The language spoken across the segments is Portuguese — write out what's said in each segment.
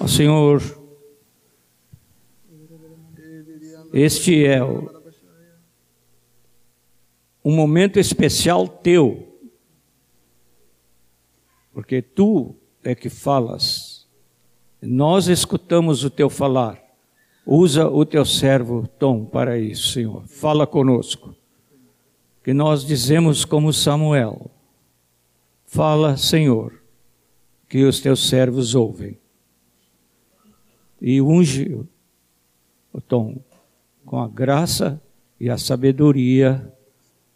Ó Senhor, este é um momento especial teu, porque tu é que falas, nós escutamos o teu falar. Usa o teu servo Tom para isso, Senhor. Fala conosco. Que nós dizemos como Samuel: Fala, Senhor, que os teus servos ouvem. E unge o Tom com a graça e a sabedoria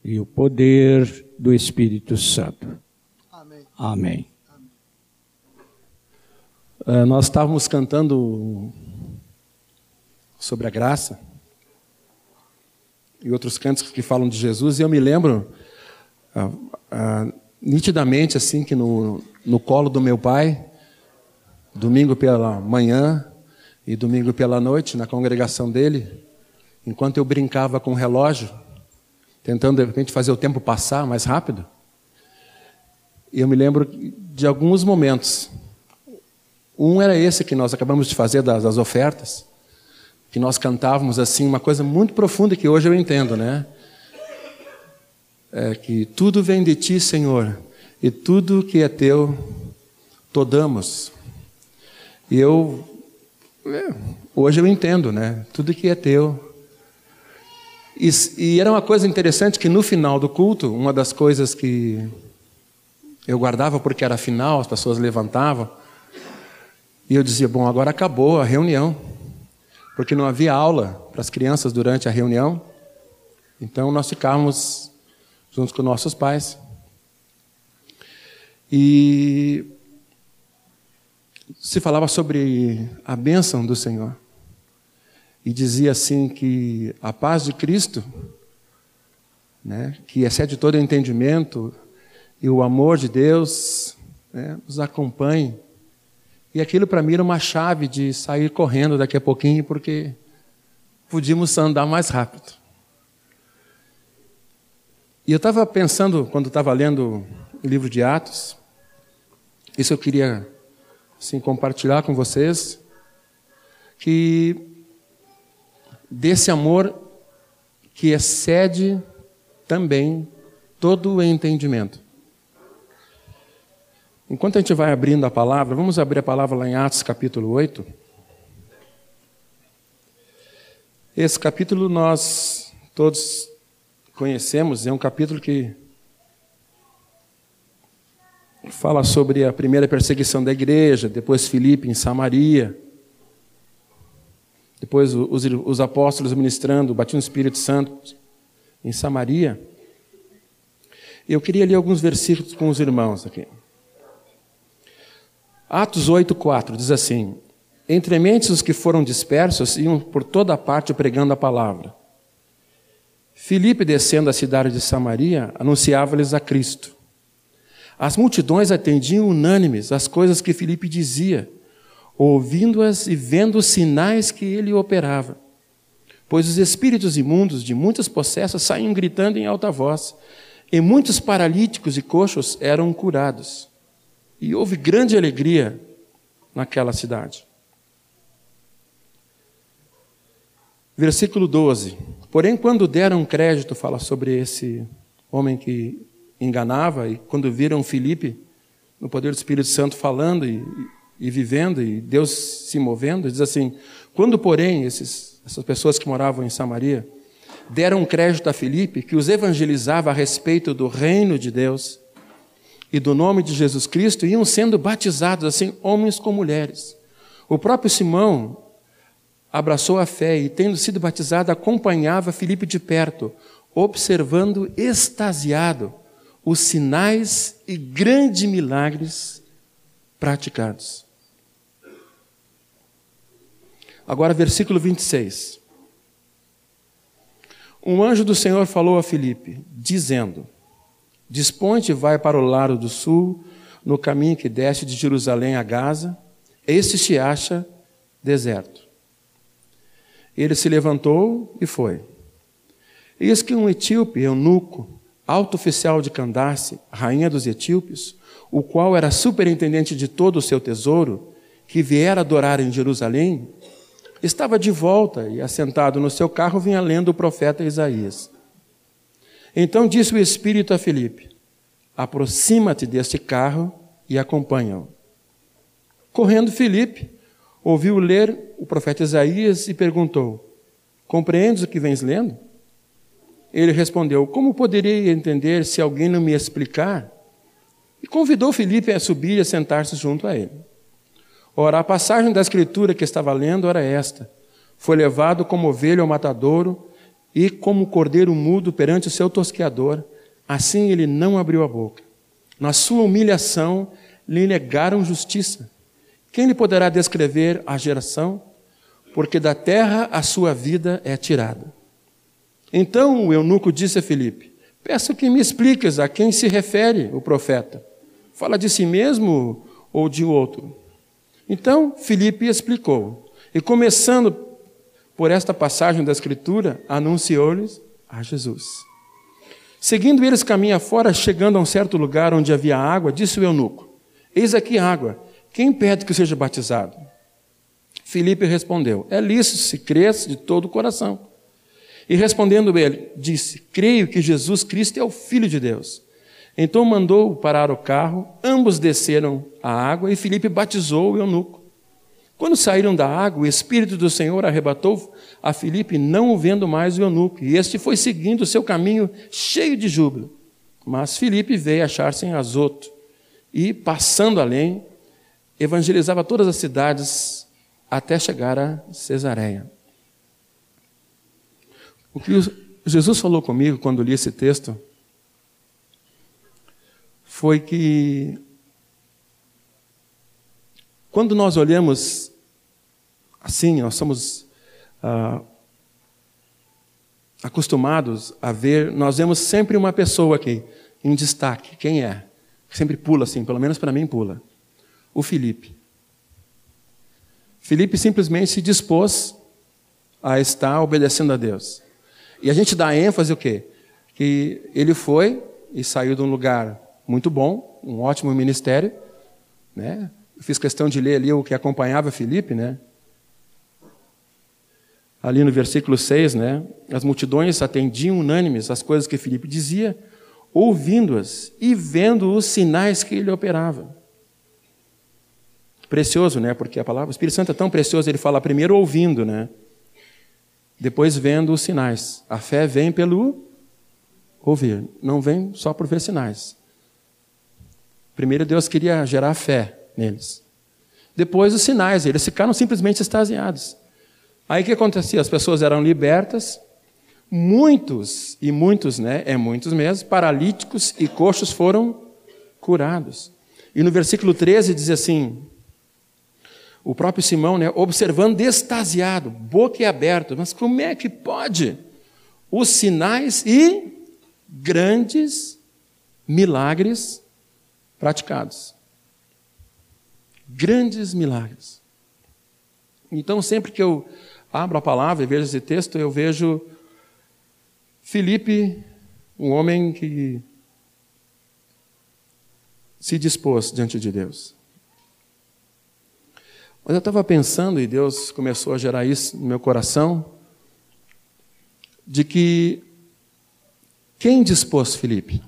e o poder do Espírito Santo. Amém. Amém. Uh, nós estávamos cantando sobre a graça e outros cantos que falam de Jesus, e eu me lembro uh, uh, nitidamente assim que no, no colo do meu pai, domingo pela manhã e domingo pela noite, na congregação dele, enquanto eu brincava com o relógio, tentando de repente fazer o tempo passar mais rápido, eu me lembro de alguns momentos. Um era esse que nós acabamos de fazer das, das ofertas que nós cantávamos assim, uma coisa muito profunda que hoje eu entendo, né? É que tudo vem de ti, Senhor, e tudo que é teu, todamos. E eu, é, hoje eu entendo, né? Tudo que é teu. E, e era uma coisa interessante que no final do culto, uma das coisas que eu guardava porque era final, as pessoas levantavam, e eu dizia: Bom, agora acabou a reunião porque não havia aula para as crianças durante a reunião. Então nós ficávamos juntos com nossos pais. E se falava sobre a bênção do Senhor. E dizia assim que a paz de Cristo, né, que excede todo entendimento, e o amor de Deus né, nos acompanhe e aquilo para mim era uma chave de sair correndo daqui a pouquinho, porque podíamos andar mais rápido. E eu estava pensando, quando estava lendo o livro de Atos, isso eu queria assim, compartilhar com vocês, que desse amor que excede também todo o entendimento. Enquanto a gente vai abrindo a palavra, vamos abrir a palavra lá em Atos capítulo 8. Esse capítulo nós todos conhecemos, é um capítulo que fala sobre a primeira perseguição da igreja, depois Filipe em Samaria, depois os, os apóstolos ministrando, o batismo do Espírito Santo em Samaria. Eu queria ler alguns versículos com os irmãos aqui. Atos 8,4 diz assim: Entre mentes os que foram dispersos iam por toda parte pregando a palavra. Filipe, descendo a cidade de Samaria, anunciava-lhes a Cristo. As multidões atendiam unânimes as coisas que Filipe dizia, ouvindo-as e vendo os sinais que ele operava. Pois os espíritos imundos de muitas possessas saíam gritando em alta voz, e muitos paralíticos e coxos eram curados. E houve grande alegria naquela cidade. Versículo 12. Porém, quando deram crédito, fala sobre esse homem que enganava, e quando viram Filipe, no poder do Espírito Santo, falando e, e vivendo, e Deus se movendo, diz assim: quando, porém, esses, essas pessoas que moravam em Samaria deram crédito a Filipe, que os evangelizava a respeito do reino de Deus, e do nome de Jesus Cristo iam sendo batizados, assim, homens com mulheres. O próprio Simão abraçou a fé e, tendo sido batizado, acompanhava Filipe de perto, observando extasiado os sinais e grandes milagres praticados. Agora, versículo 26. Um anjo do Senhor falou a Filipe, dizendo: Dispõe-te e vai para o lado do sul, no caminho que desce de Jerusalém a Gaza. Este se acha deserto. Ele se levantou e foi. Eis que um etíope, eunuco, alto oficial de Candace, rainha dos etíopes, o qual era superintendente de todo o seu tesouro, que viera adorar em Jerusalém, estava de volta e, assentado no seu carro, vinha lendo o profeta Isaías. Então disse o Espírito a Filipe: Aproxima-te deste carro e acompanha-o. Correndo Filipe, ouviu ler o profeta Isaías e perguntou: Compreendes o que vens lendo? Ele respondeu: Como poderia entender se alguém não me explicar? E convidou Filipe a subir e a sentar-se junto a ele. Ora, a passagem da escritura que estava lendo era esta: Foi levado como ovelha ao matadouro e como cordeiro mudo perante o seu tosqueador, assim ele não abriu a boca. Na sua humilhação lhe negaram justiça. Quem lhe poderá descrever a geração? Porque da terra a sua vida é tirada. Então o eunuco disse a Filipe: Peço que me expliques a quem se refere o profeta. Fala de si mesmo ou de outro? Então, Filipe explicou. E começando por esta passagem da Escritura, anunciou-lhes a Jesus. Seguindo eles caminho afora, chegando a um certo lugar onde havia água, disse o eunuco: Eis aqui água. Quem pede que seja batizado? Filipe respondeu: É lícito se crês de todo o coração. E respondendo ele, disse: Creio que Jesus Cristo é o Filho de Deus. Então mandou parar o carro, ambos desceram a água e Filipe batizou o eunuco. Quando saíram da água, o Espírito do Senhor arrebatou a Filipe, não vendo mais o eunuco, e este foi seguindo o seu caminho cheio de júbilo. Mas Filipe veio achar-se em Azoto, e, passando além, evangelizava todas as cidades até chegar a Cesareia. O que Jesus falou comigo quando li esse texto foi que quando nós olhamos assim, nós somos ah, acostumados a ver, nós vemos sempre uma pessoa aqui em destaque. Quem é? Sempre pula assim, pelo menos para mim pula. O Felipe. Felipe simplesmente se dispôs a estar obedecendo a Deus. E a gente dá ênfase o quê? Que ele foi e saiu de um lugar muito bom, um ótimo ministério. Né? Eu fiz questão de ler ali o que acompanhava Filipe, né? Ali no versículo 6, né? As multidões atendiam unânimes as coisas que Filipe dizia, ouvindo-as e vendo os sinais que ele operava. Precioso, né? Porque a palavra, o Espírito Santo é tão precioso, ele fala primeiro ouvindo, né? Depois vendo os sinais. A fé vem pelo ouvir, não vem só por ver sinais. Primeiro Deus queria gerar fé neles. Depois os sinais, eles ficaram simplesmente extasiados. Aí o que acontecia? As pessoas eram libertas, muitos, e muitos, né? É muitos mesmo, paralíticos e coxos foram curados. E no versículo 13 diz assim: o próprio Simão, né, observando extasiado, boca aberta, mas como é que pode? Os sinais e grandes milagres praticados. Grandes milagres. Então, sempre que eu abro a palavra e vejo esse texto, eu vejo Felipe, um homem que se dispôs diante de Deus. Mas eu estava pensando, e Deus começou a gerar isso no meu coração, de que quem dispôs Felipe?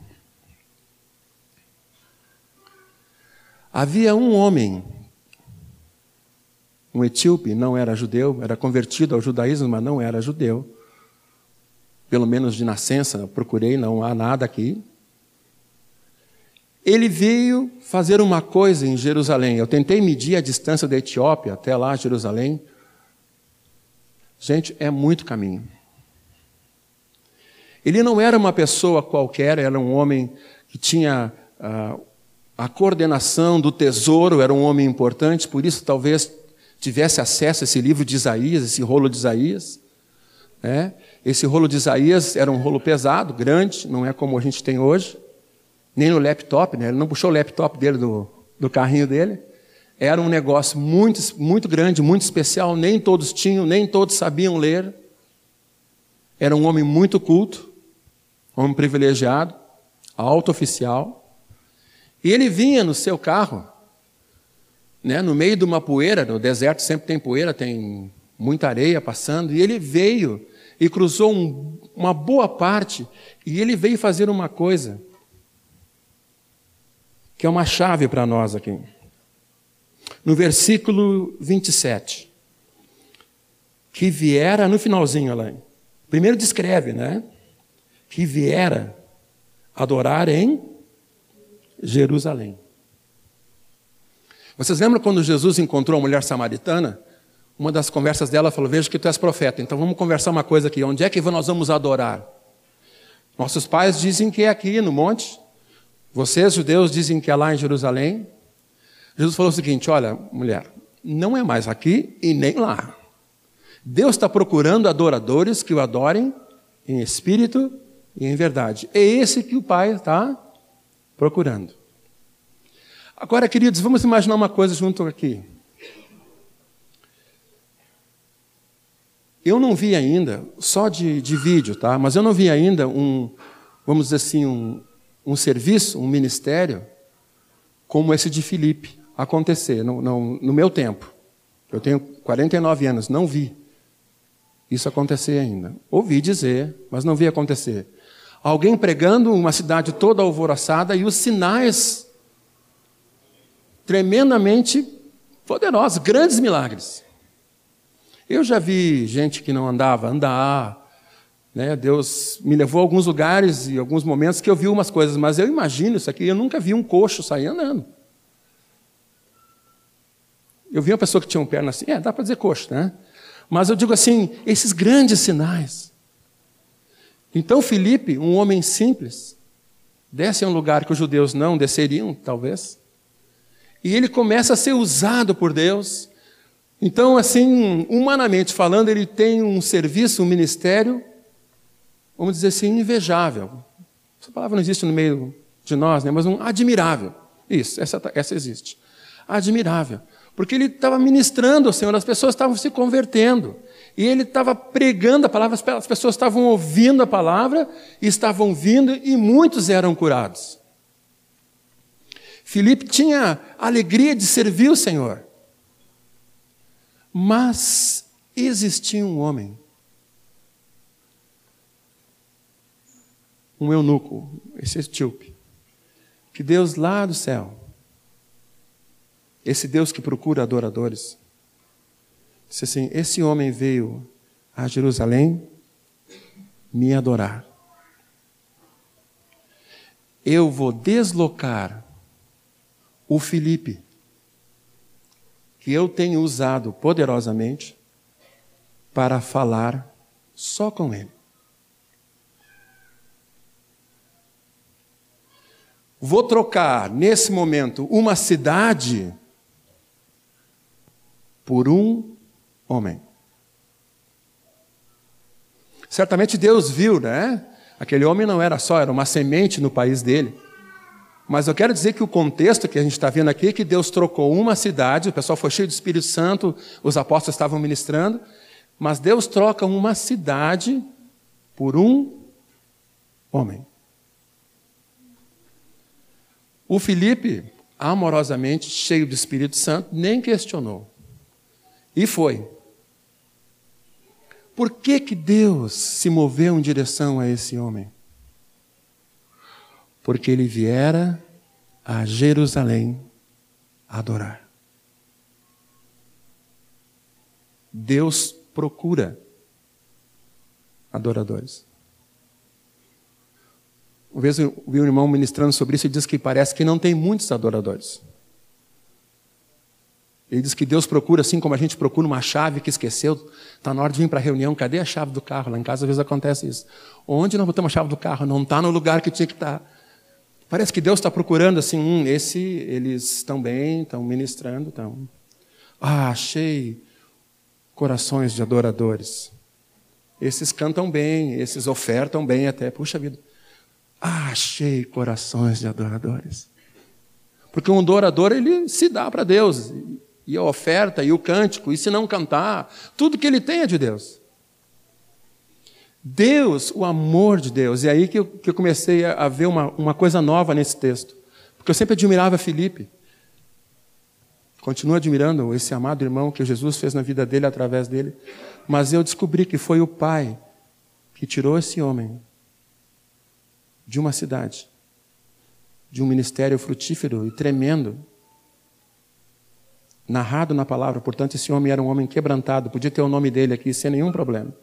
Havia um homem, um etíope, não era judeu, era convertido ao judaísmo, mas não era judeu. Pelo menos de nascença, procurei, não há nada aqui. Ele veio fazer uma coisa em Jerusalém. Eu tentei medir a distância da Etiópia até lá, Jerusalém. Gente, é muito caminho. Ele não era uma pessoa qualquer, era um homem que tinha uh, a coordenação do tesouro era um homem importante, por isso talvez tivesse acesso a esse livro de Isaías, esse rolo de Isaías. Né? Esse rolo de Isaías era um rolo pesado, grande, não é como a gente tem hoje, nem no laptop, né? ele não puxou o laptop dele do, do carrinho dele. Era um negócio muito, muito grande, muito especial, nem todos tinham, nem todos sabiam ler. Era um homem muito culto, homem privilegiado, alto oficial. E ele vinha no seu carro, né, no meio de uma poeira, no deserto sempre tem poeira, tem muita areia passando, e ele veio e cruzou um, uma boa parte, e ele veio fazer uma coisa que é uma chave para nós aqui. No versículo 27, que viera, no finalzinho lá, primeiro descreve, né? Que viera adorar em Jerusalém. Vocês lembram quando Jesus encontrou a mulher samaritana? Uma das conversas dela falou: Veja que tu és profeta, então vamos conversar uma coisa aqui. Onde é que nós vamos adorar? Nossos pais dizem que é aqui no monte. Vocês, judeus, dizem que é lá em Jerusalém. Jesus falou o seguinte: Olha, mulher, não é mais aqui e nem lá. Deus está procurando adoradores que o adorem em espírito e em verdade. É esse que o Pai está procurando. Agora, queridos, vamos imaginar uma coisa junto aqui. Eu não vi ainda, só de, de vídeo, tá? Mas eu não vi ainda um, vamos dizer assim, um, um serviço, um ministério, como esse de Filipe acontecer no, no, no meu tempo. Eu tenho 49 anos, não vi isso acontecer ainda. Ouvi dizer, mas não vi acontecer. Alguém pregando uma cidade toda alvoroçada e os sinais tremendamente poderosos, grandes milagres. Eu já vi gente que não andava andar. Né? Deus me levou a alguns lugares e alguns momentos que eu vi umas coisas, mas eu imagino isso aqui. Eu nunca vi um coxo sair andando. Eu vi uma pessoa que tinha um perna assim, é, dá para dizer coxo, né? Mas eu digo assim, esses grandes sinais. Então Felipe, um homem simples, desce a um lugar que os judeus não desceriam, talvez. E ele começa a ser usado por Deus. Então, assim, humanamente falando, ele tem um serviço, um ministério, vamos dizer assim, invejável. Essa palavra não existe no meio de nós, né? mas um admirável. Isso, essa, essa existe. Admirável. Porque ele estava ministrando ao Senhor, as pessoas estavam se convertendo. E ele estava pregando a palavra, as pessoas estavam ouvindo a palavra, estavam vindo e muitos eram curados. Filipe tinha alegria de servir o Senhor. Mas existia um homem, um eunuco, esse etíope, que Deus lá do céu, esse Deus que procura adoradores, disse assim: Esse homem veio a Jerusalém me adorar. Eu vou deslocar o Filipe, que eu tenho usado poderosamente para falar só com ele. Vou trocar, nesse momento, uma cidade por um homem. Certamente Deus viu, né? Aquele homem não era só, era uma semente no país dele. Mas eu quero dizer que o contexto que a gente está vendo aqui é que Deus trocou uma cidade, o pessoal foi cheio do Espírito Santo, os apóstolos estavam ministrando, mas Deus troca uma cidade por um homem. O Felipe, amorosamente, cheio do Espírito Santo, nem questionou. E foi. Por que, que Deus se moveu em direção a esse homem? porque ele viera a Jerusalém adorar. Deus procura adoradores. Uma vez eu vi um irmão ministrando sobre isso e diz que parece que não tem muitos adoradores. Ele diz que Deus procura, assim como a gente procura uma chave que esqueceu, está na hora de vir para a reunião, cadê a chave do carro? Lá em casa às vezes acontece isso. Onde nós botamos a chave do carro? Não está no lugar que tinha que estar. Tá. Parece que Deus está procurando assim, hum, esse eles estão bem, estão ministrando, estão. Ah, achei corações de adoradores. Esses cantam bem, esses ofertam bem até. Puxa vida. Achei corações de adoradores. Porque um adorador, ele se dá para Deus. E a oferta, e o cântico, e se não cantar, tudo que ele tem é de Deus. Deus, o amor de Deus. E é aí que eu, que eu comecei a, a ver uma, uma coisa nova nesse texto. Porque eu sempre admirava Felipe. Continuo admirando esse amado irmão que Jesus fez na vida dele através dele, mas eu descobri que foi o Pai que tirou esse homem de uma cidade, de um ministério frutífero e tremendo, narrado na palavra. Portanto, esse homem era um homem quebrantado, podia ter o nome dele aqui sem nenhum problema.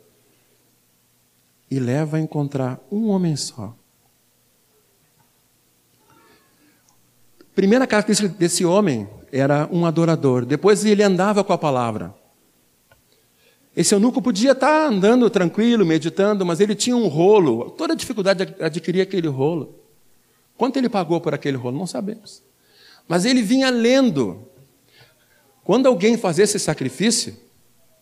E leva a encontrar um homem só Primeira característica desse homem era um adorador. Depois ele andava com a palavra. Esse eunuco podia estar andando tranquilo, meditando, mas ele tinha um rolo. Toda a dificuldade de adquirir aquele rolo. Quanto ele pagou por aquele rolo? Não sabemos. Mas ele vinha lendo. Quando alguém fazia esse sacrifício,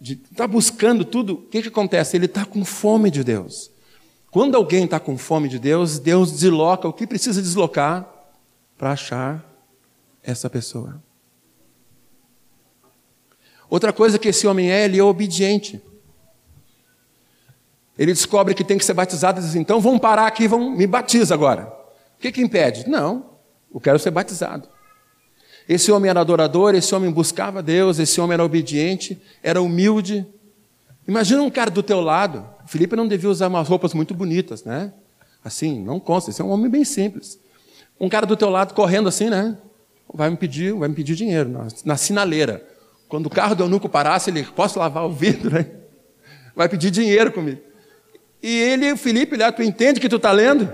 de estar tá buscando tudo, o que, que acontece? Ele está com fome de Deus. Quando alguém está com fome de Deus, Deus desloca o que precisa deslocar para achar essa pessoa. Outra coisa que esse homem é, ele é obediente. Ele descobre que tem que ser batizado e diz: então vamos parar aqui, vamos, me batiza agora. O que, que impede? Não, eu quero ser batizado. Esse homem era adorador, esse homem buscava Deus, esse homem era obediente, era humilde. Imagina um cara do teu lado. Felipe não devia usar umas roupas muito bonitas, né? Assim, não consta, esse é um homem bem simples. Um cara do teu lado correndo assim, né? Vai me pedir, vai me pedir dinheiro na, na sinaleira. Quando o carro do eunuco parasse, ele, posso lavar o vidro? Né? Vai pedir dinheiro comigo. E ele, o Felipe, lá, tu entende que tu está lendo?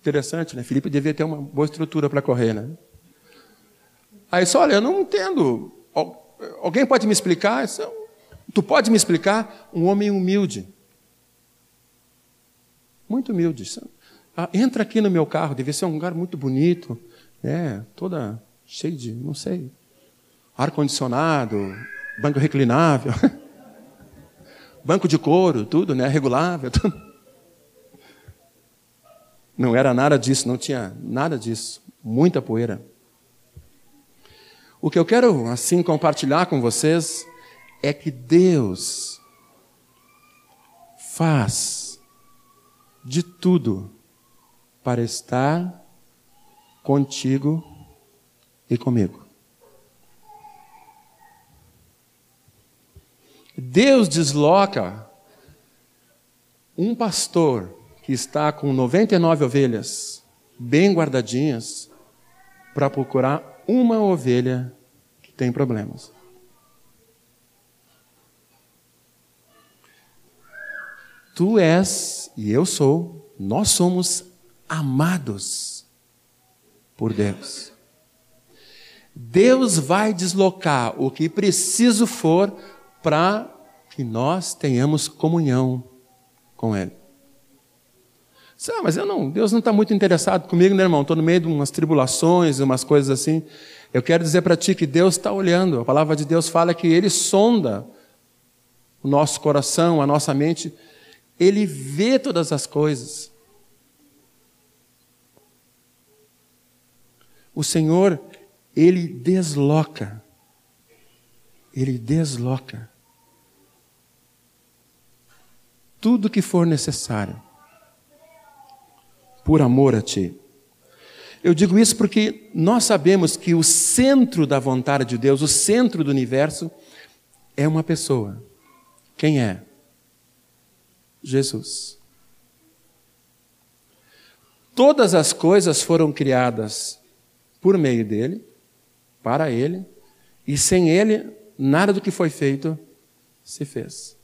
Interessante, né? Felipe devia ter uma boa estrutura para correr, né? Aí só, olha, eu não entendo. Alguém pode me explicar? Tu pode me explicar? Um homem humilde. Muito humilde. Ah, entra aqui no meu carro, deve ser um lugar muito bonito, né? toda cheio de, não sei, ar-condicionado, banco reclinável, banco de couro, tudo, né? regulável. Tudo. Não era nada disso, não tinha nada disso, muita poeira. O que eu quero, assim, compartilhar com vocês é que Deus faz de tudo para estar contigo e comigo. Deus desloca um pastor que está com 99 ovelhas bem guardadinhas para procurar uma ovelha que tem problemas. Tu és e eu sou, nós somos amados por Deus. Deus vai deslocar o que preciso for para que nós tenhamos comunhão com Ele. Ah, mas eu não, Deus não está muito interessado comigo, né, irmão? Estou no meio de umas tribulações, umas coisas assim. Eu quero dizer para ti que Deus está olhando. A palavra de Deus fala que Ele sonda o nosso coração, a nossa mente. Ele vê todas as coisas. O Senhor, Ele desloca. Ele desloca. Tudo que for necessário. Por amor a Ti. Eu digo isso porque nós sabemos que o centro da vontade de Deus, o centro do universo, é uma pessoa. Quem é? Jesus. Todas as coisas foram criadas por meio dele, para ele, e sem ele, nada do que foi feito se fez.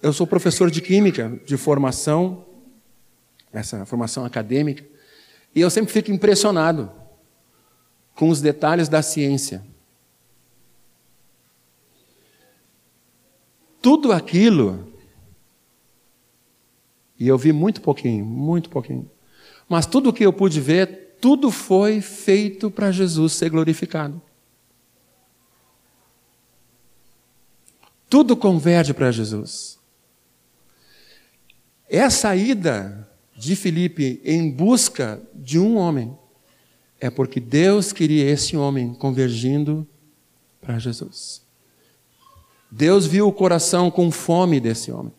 Eu sou professor de química, de formação, essa formação acadêmica, e eu sempre fico impressionado com os detalhes da ciência. Tudo aquilo, e eu vi muito pouquinho, muito pouquinho, mas tudo o que eu pude ver tudo foi feito para Jesus ser glorificado. Tudo converge para Jesus. Essa ida de Filipe em busca de um homem é porque Deus queria esse homem convergindo para Jesus. Deus viu o coração com fome desse homem.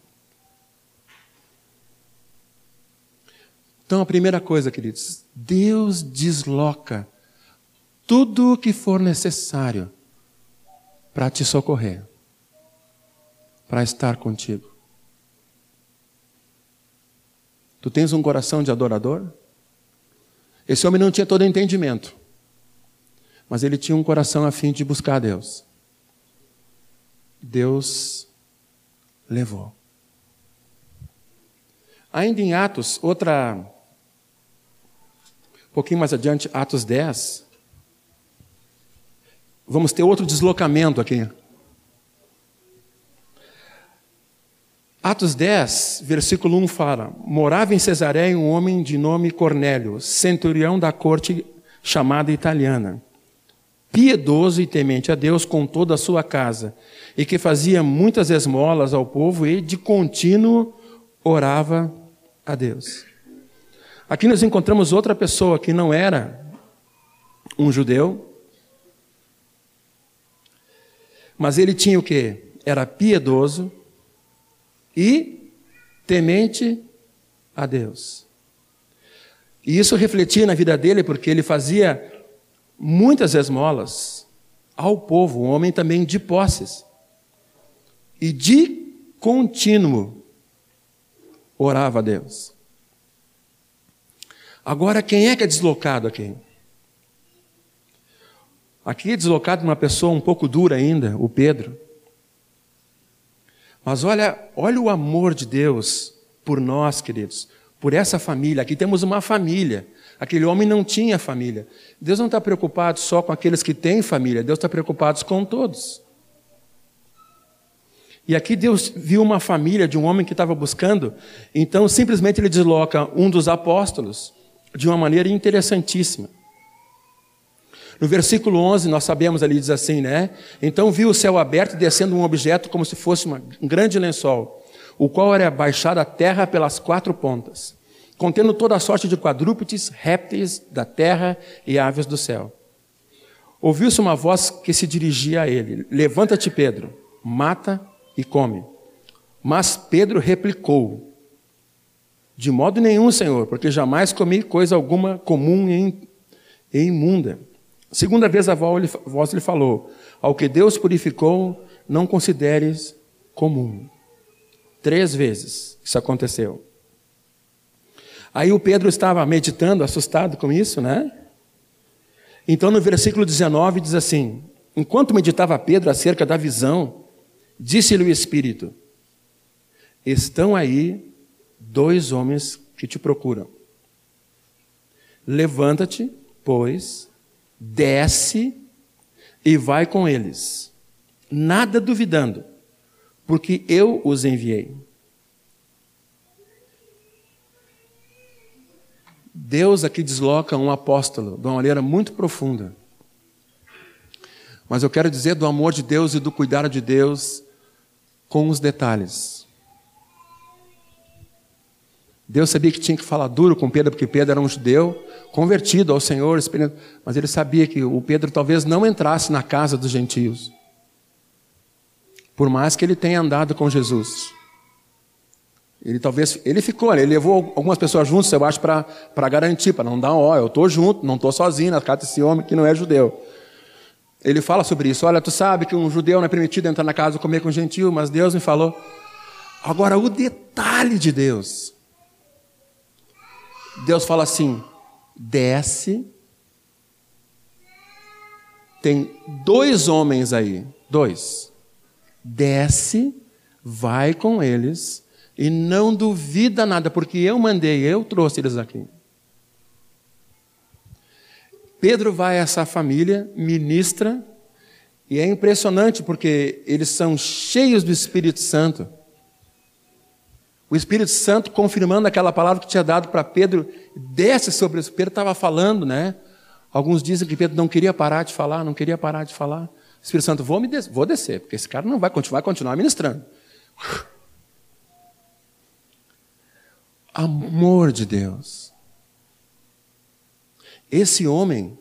Então, a primeira coisa, queridos, Deus desloca tudo o que for necessário para te socorrer, para estar contigo. Tu tens um coração de adorador? Esse homem não tinha todo entendimento, mas ele tinha um coração a fim de buscar Deus. Deus levou. Ainda em Atos, outra. Um pouquinho mais adiante, Atos 10. Vamos ter outro deslocamento aqui. Atos 10, versículo 1 fala: Morava em Cesareia um homem de nome Cornélio, centurião da corte chamada italiana, piedoso e temente a Deus com toda a sua casa, e que fazia muitas esmolas ao povo e de contínuo orava a Deus. Aqui nós encontramos outra pessoa que não era um judeu, mas ele tinha o que? Era piedoso e temente a Deus. E isso refletia na vida dele porque ele fazia muitas esmolas ao povo, um homem também de posses. E de contínuo orava a Deus. Agora, quem é que é deslocado aqui? Aqui é deslocado uma pessoa um pouco dura ainda, o Pedro. Mas olha, olha o amor de Deus por nós, queridos, por essa família. Aqui temos uma família. Aquele homem não tinha família. Deus não está preocupado só com aqueles que têm família, Deus está preocupado com todos. E aqui Deus viu uma família de um homem que estava buscando, então simplesmente ele desloca um dos apóstolos de uma maneira interessantíssima. No versículo 11, nós sabemos ali, diz assim, né? Então viu o céu aberto descendo um objeto como se fosse uma, um grande lençol, o qual era baixado à terra pelas quatro pontas, contendo toda a sorte de quadrúpedes, répteis da terra e aves do céu. Ouviu-se uma voz que se dirigia a ele: Levanta-te, Pedro, mata e come. Mas Pedro replicou: De modo nenhum, Senhor, porque jamais comi coisa alguma comum e imunda. Segunda vez a voz lhe falou: Ao que Deus purificou, não consideres comum. Três vezes isso aconteceu. Aí o Pedro estava meditando, assustado com isso, né? Então no versículo 19 diz assim: Enquanto meditava Pedro acerca da visão, Disse-lhe o Espírito: Estão aí dois homens que te procuram. Levanta-te, pois, desce e vai com eles, nada duvidando, porque eu os enviei. Deus aqui desloca um apóstolo de uma maneira muito profunda. Mas eu quero dizer do amor de Deus e do cuidado de Deus com os detalhes. Deus sabia que tinha que falar duro com Pedro, porque Pedro era um judeu convertido ao Senhor, mas ele sabia que o Pedro talvez não entrasse na casa dos gentios, por mais que ele tenha andado com Jesus. Ele talvez, ele ficou, ele levou algumas pessoas juntos, eu acho, para garantir, para não dar ó, eu estou junto, não estou sozinho na casa desse homem que não é judeu. Ele fala sobre isso. Olha, tu sabe que um judeu não é permitido entrar na casa comer com um gentil, mas Deus me falou. Agora, o detalhe de Deus. Deus fala assim: desce. Tem dois homens aí, dois. Desce, vai com eles e não duvida nada, porque eu mandei, eu trouxe eles aqui. Pedro vai a essa família, ministra, e é impressionante porque eles são cheios do Espírito Santo. O Espírito Santo confirmando aquela palavra que tinha dado para Pedro, desce sobre isso. Pedro estava falando, né? Alguns dizem que Pedro não queria parar de falar, não queria parar de falar. O Espírito Santo, vou, me des vou descer, porque esse cara não vai continuar, vai continuar ministrando. Amor de Deus. Esse homem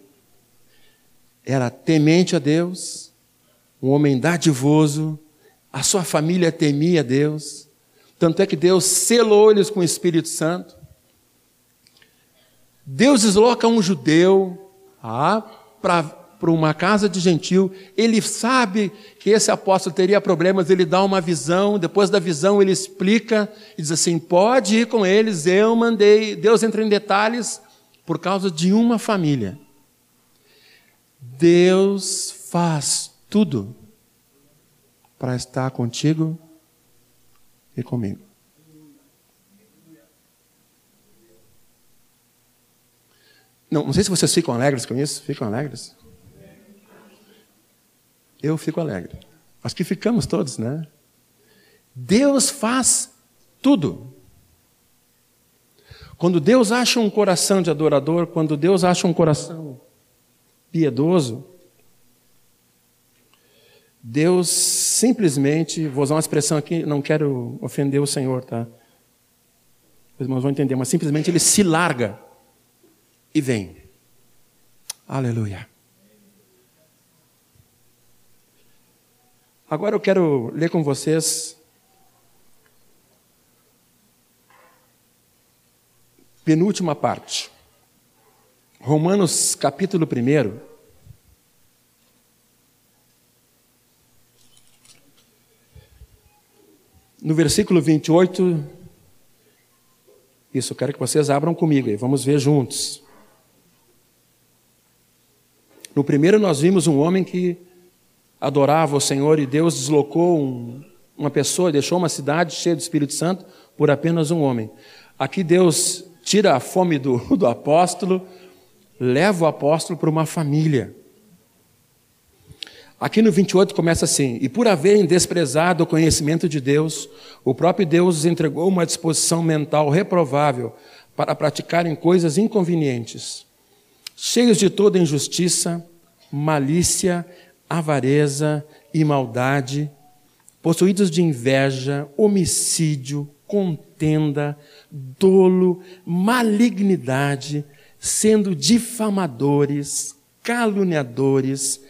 era temente a Deus, um homem dadivoso, a sua família temia Deus, tanto é que Deus selou eles com o Espírito Santo. Deus desloca um judeu, ah, para uma casa de gentil, ele sabe que esse apóstolo teria problemas, ele dá uma visão, depois da visão ele explica e diz assim: pode ir com eles, eu mandei. Deus entra em detalhes por causa de uma família. Deus faz tudo para estar contigo e comigo. Não, não sei se vocês ficam alegres com isso. Ficam alegres? Eu fico alegre. Acho que ficamos todos, né? Deus faz tudo. Quando Deus acha um coração de adorador, quando Deus acha um coração piedoso, Deus simplesmente, vou usar uma expressão aqui, não quero ofender o Senhor, tá? Os irmãos vão entender, mas simplesmente ele se larga e vem. Aleluia. Agora eu quero ler com vocês penúltima parte. Romanos capítulo 1. No versículo 28, isso, eu quero que vocês abram comigo aí, vamos ver juntos. No primeiro, nós vimos um homem que adorava o Senhor e Deus deslocou um, uma pessoa, deixou uma cidade cheia do Espírito Santo por apenas um homem. Aqui Deus tira a fome do, do apóstolo, leva o apóstolo para uma família. Aqui no 28 começa assim: E por haverem desprezado o conhecimento de Deus, o próprio Deus os entregou uma disposição mental reprovável para praticarem coisas inconvenientes cheios de toda injustiça, malícia, avareza e maldade, possuídos de inveja, homicídio, contenda, dolo, malignidade, sendo difamadores, caluniadores,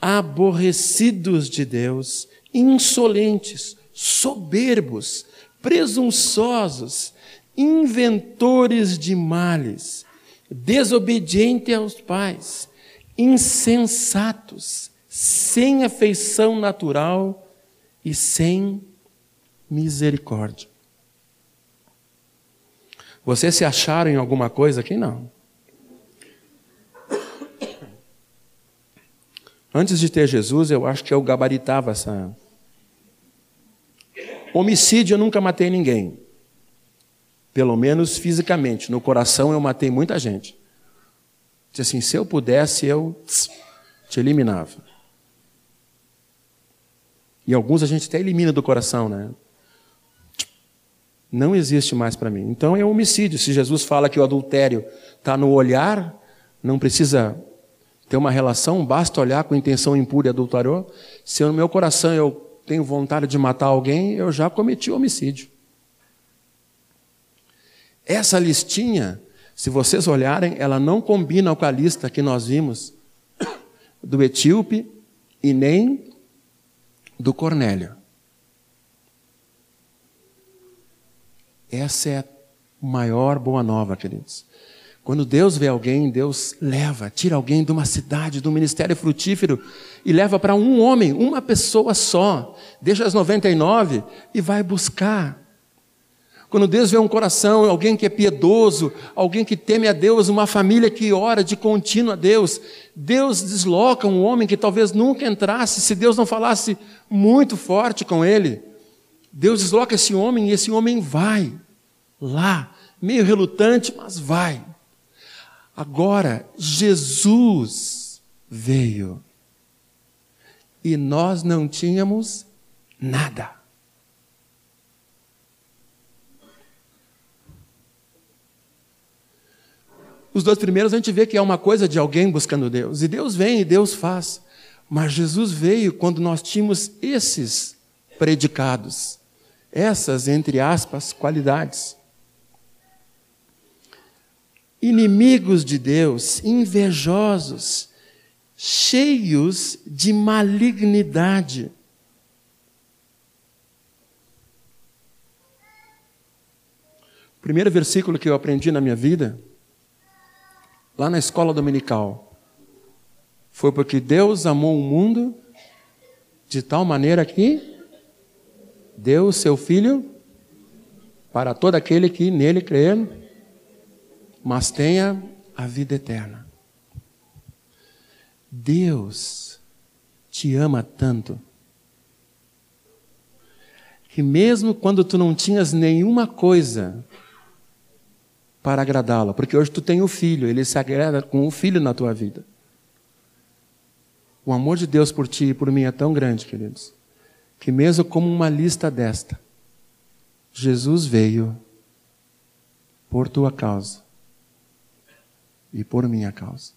aborrecidos de Deus, insolentes, soberbos, presunçosos, inventores de males, desobediente aos pais, insensatos, sem afeição natural e sem misericórdia. Vocês se acharam em alguma coisa aqui? Não. Antes de ter Jesus, eu acho que eu gabaritava essa. Homicídio, eu nunca matei ninguém. Pelo menos fisicamente. No coração eu matei muita gente. Disse assim: se eu pudesse, eu te eliminava. E alguns a gente até elimina do coração, né? Não existe mais para mim. Então é um homicídio. Se Jesus fala que o adultério está no olhar, não precisa ter uma relação, basta olhar com intenção impura e adulterou. Se no meu coração eu tenho vontade de matar alguém, eu já cometi homicídio. Essa listinha, se vocês olharem, ela não combina com a lista que nós vimos do etíope e nem do Cornélio. Essa é a maior boa nova, queridos. Quando Deus vê alguém, Deus leva, tira alguém de uma cidade, de um ministério frutífero e leva para um homem, uma pessoa só. Deixa as 99 e vai buscar quando Deus vê um coração, alguém que é piedoso, alguém que teme a Deus, uma família que ora de contínuo a Deus, Deus desloca um homem que talvez nunca entrasse se Deus não falasse muito forte com ele. Deus desloca esse homem e esse homem vai lá, meio relutante, mas vai. Agora, Jesus veio e nós não tínhamos nada. Os dois primeiros a gente vê que é uma coisa de alguém buscando Deus. E Deus vem e Deus faz. Mas Jesus veio quando nós tínhamos esses predicados, essas, entre aspas, qualidades. Inimigos de Deus, invejosos, cheios de malignidade. O primeiro versículo que eu aprendi na minha vida lá na escola dominical. foi porque Deus amou o mundo de tal maneira que deu o seu Filho para todo aquele que nele crer, mas tenha a vida eterna. Deus te ama tanto que mesmo quando tu não tinhas nenhuma coisa para agradá-lo, porque hoje tu tem o filho, ele se agrada com o filho na tua vida. O amor de Deus por ti e por mim é tão grande, queridos, que mesmo como uma lista desta, Jesus veio por tua causa e por minha causa.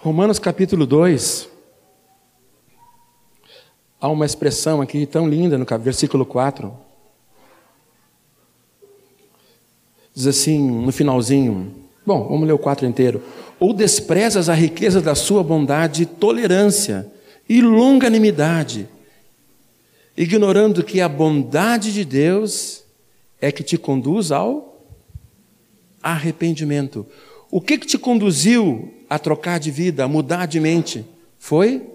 Romanos capítulo 2, há uma expressão aqui tão linda no versículo 4. Diz assim, no finalzinho, bom, vamos ler o 4 inteiro. Ou desprezas a riqueza da sua bondade, tolerância e longanimidade, ignorando que a bondade de Deus é que te conduz ao arrependimento. O que, que te conduziu a trocar de vida, a mudar de mente? Foi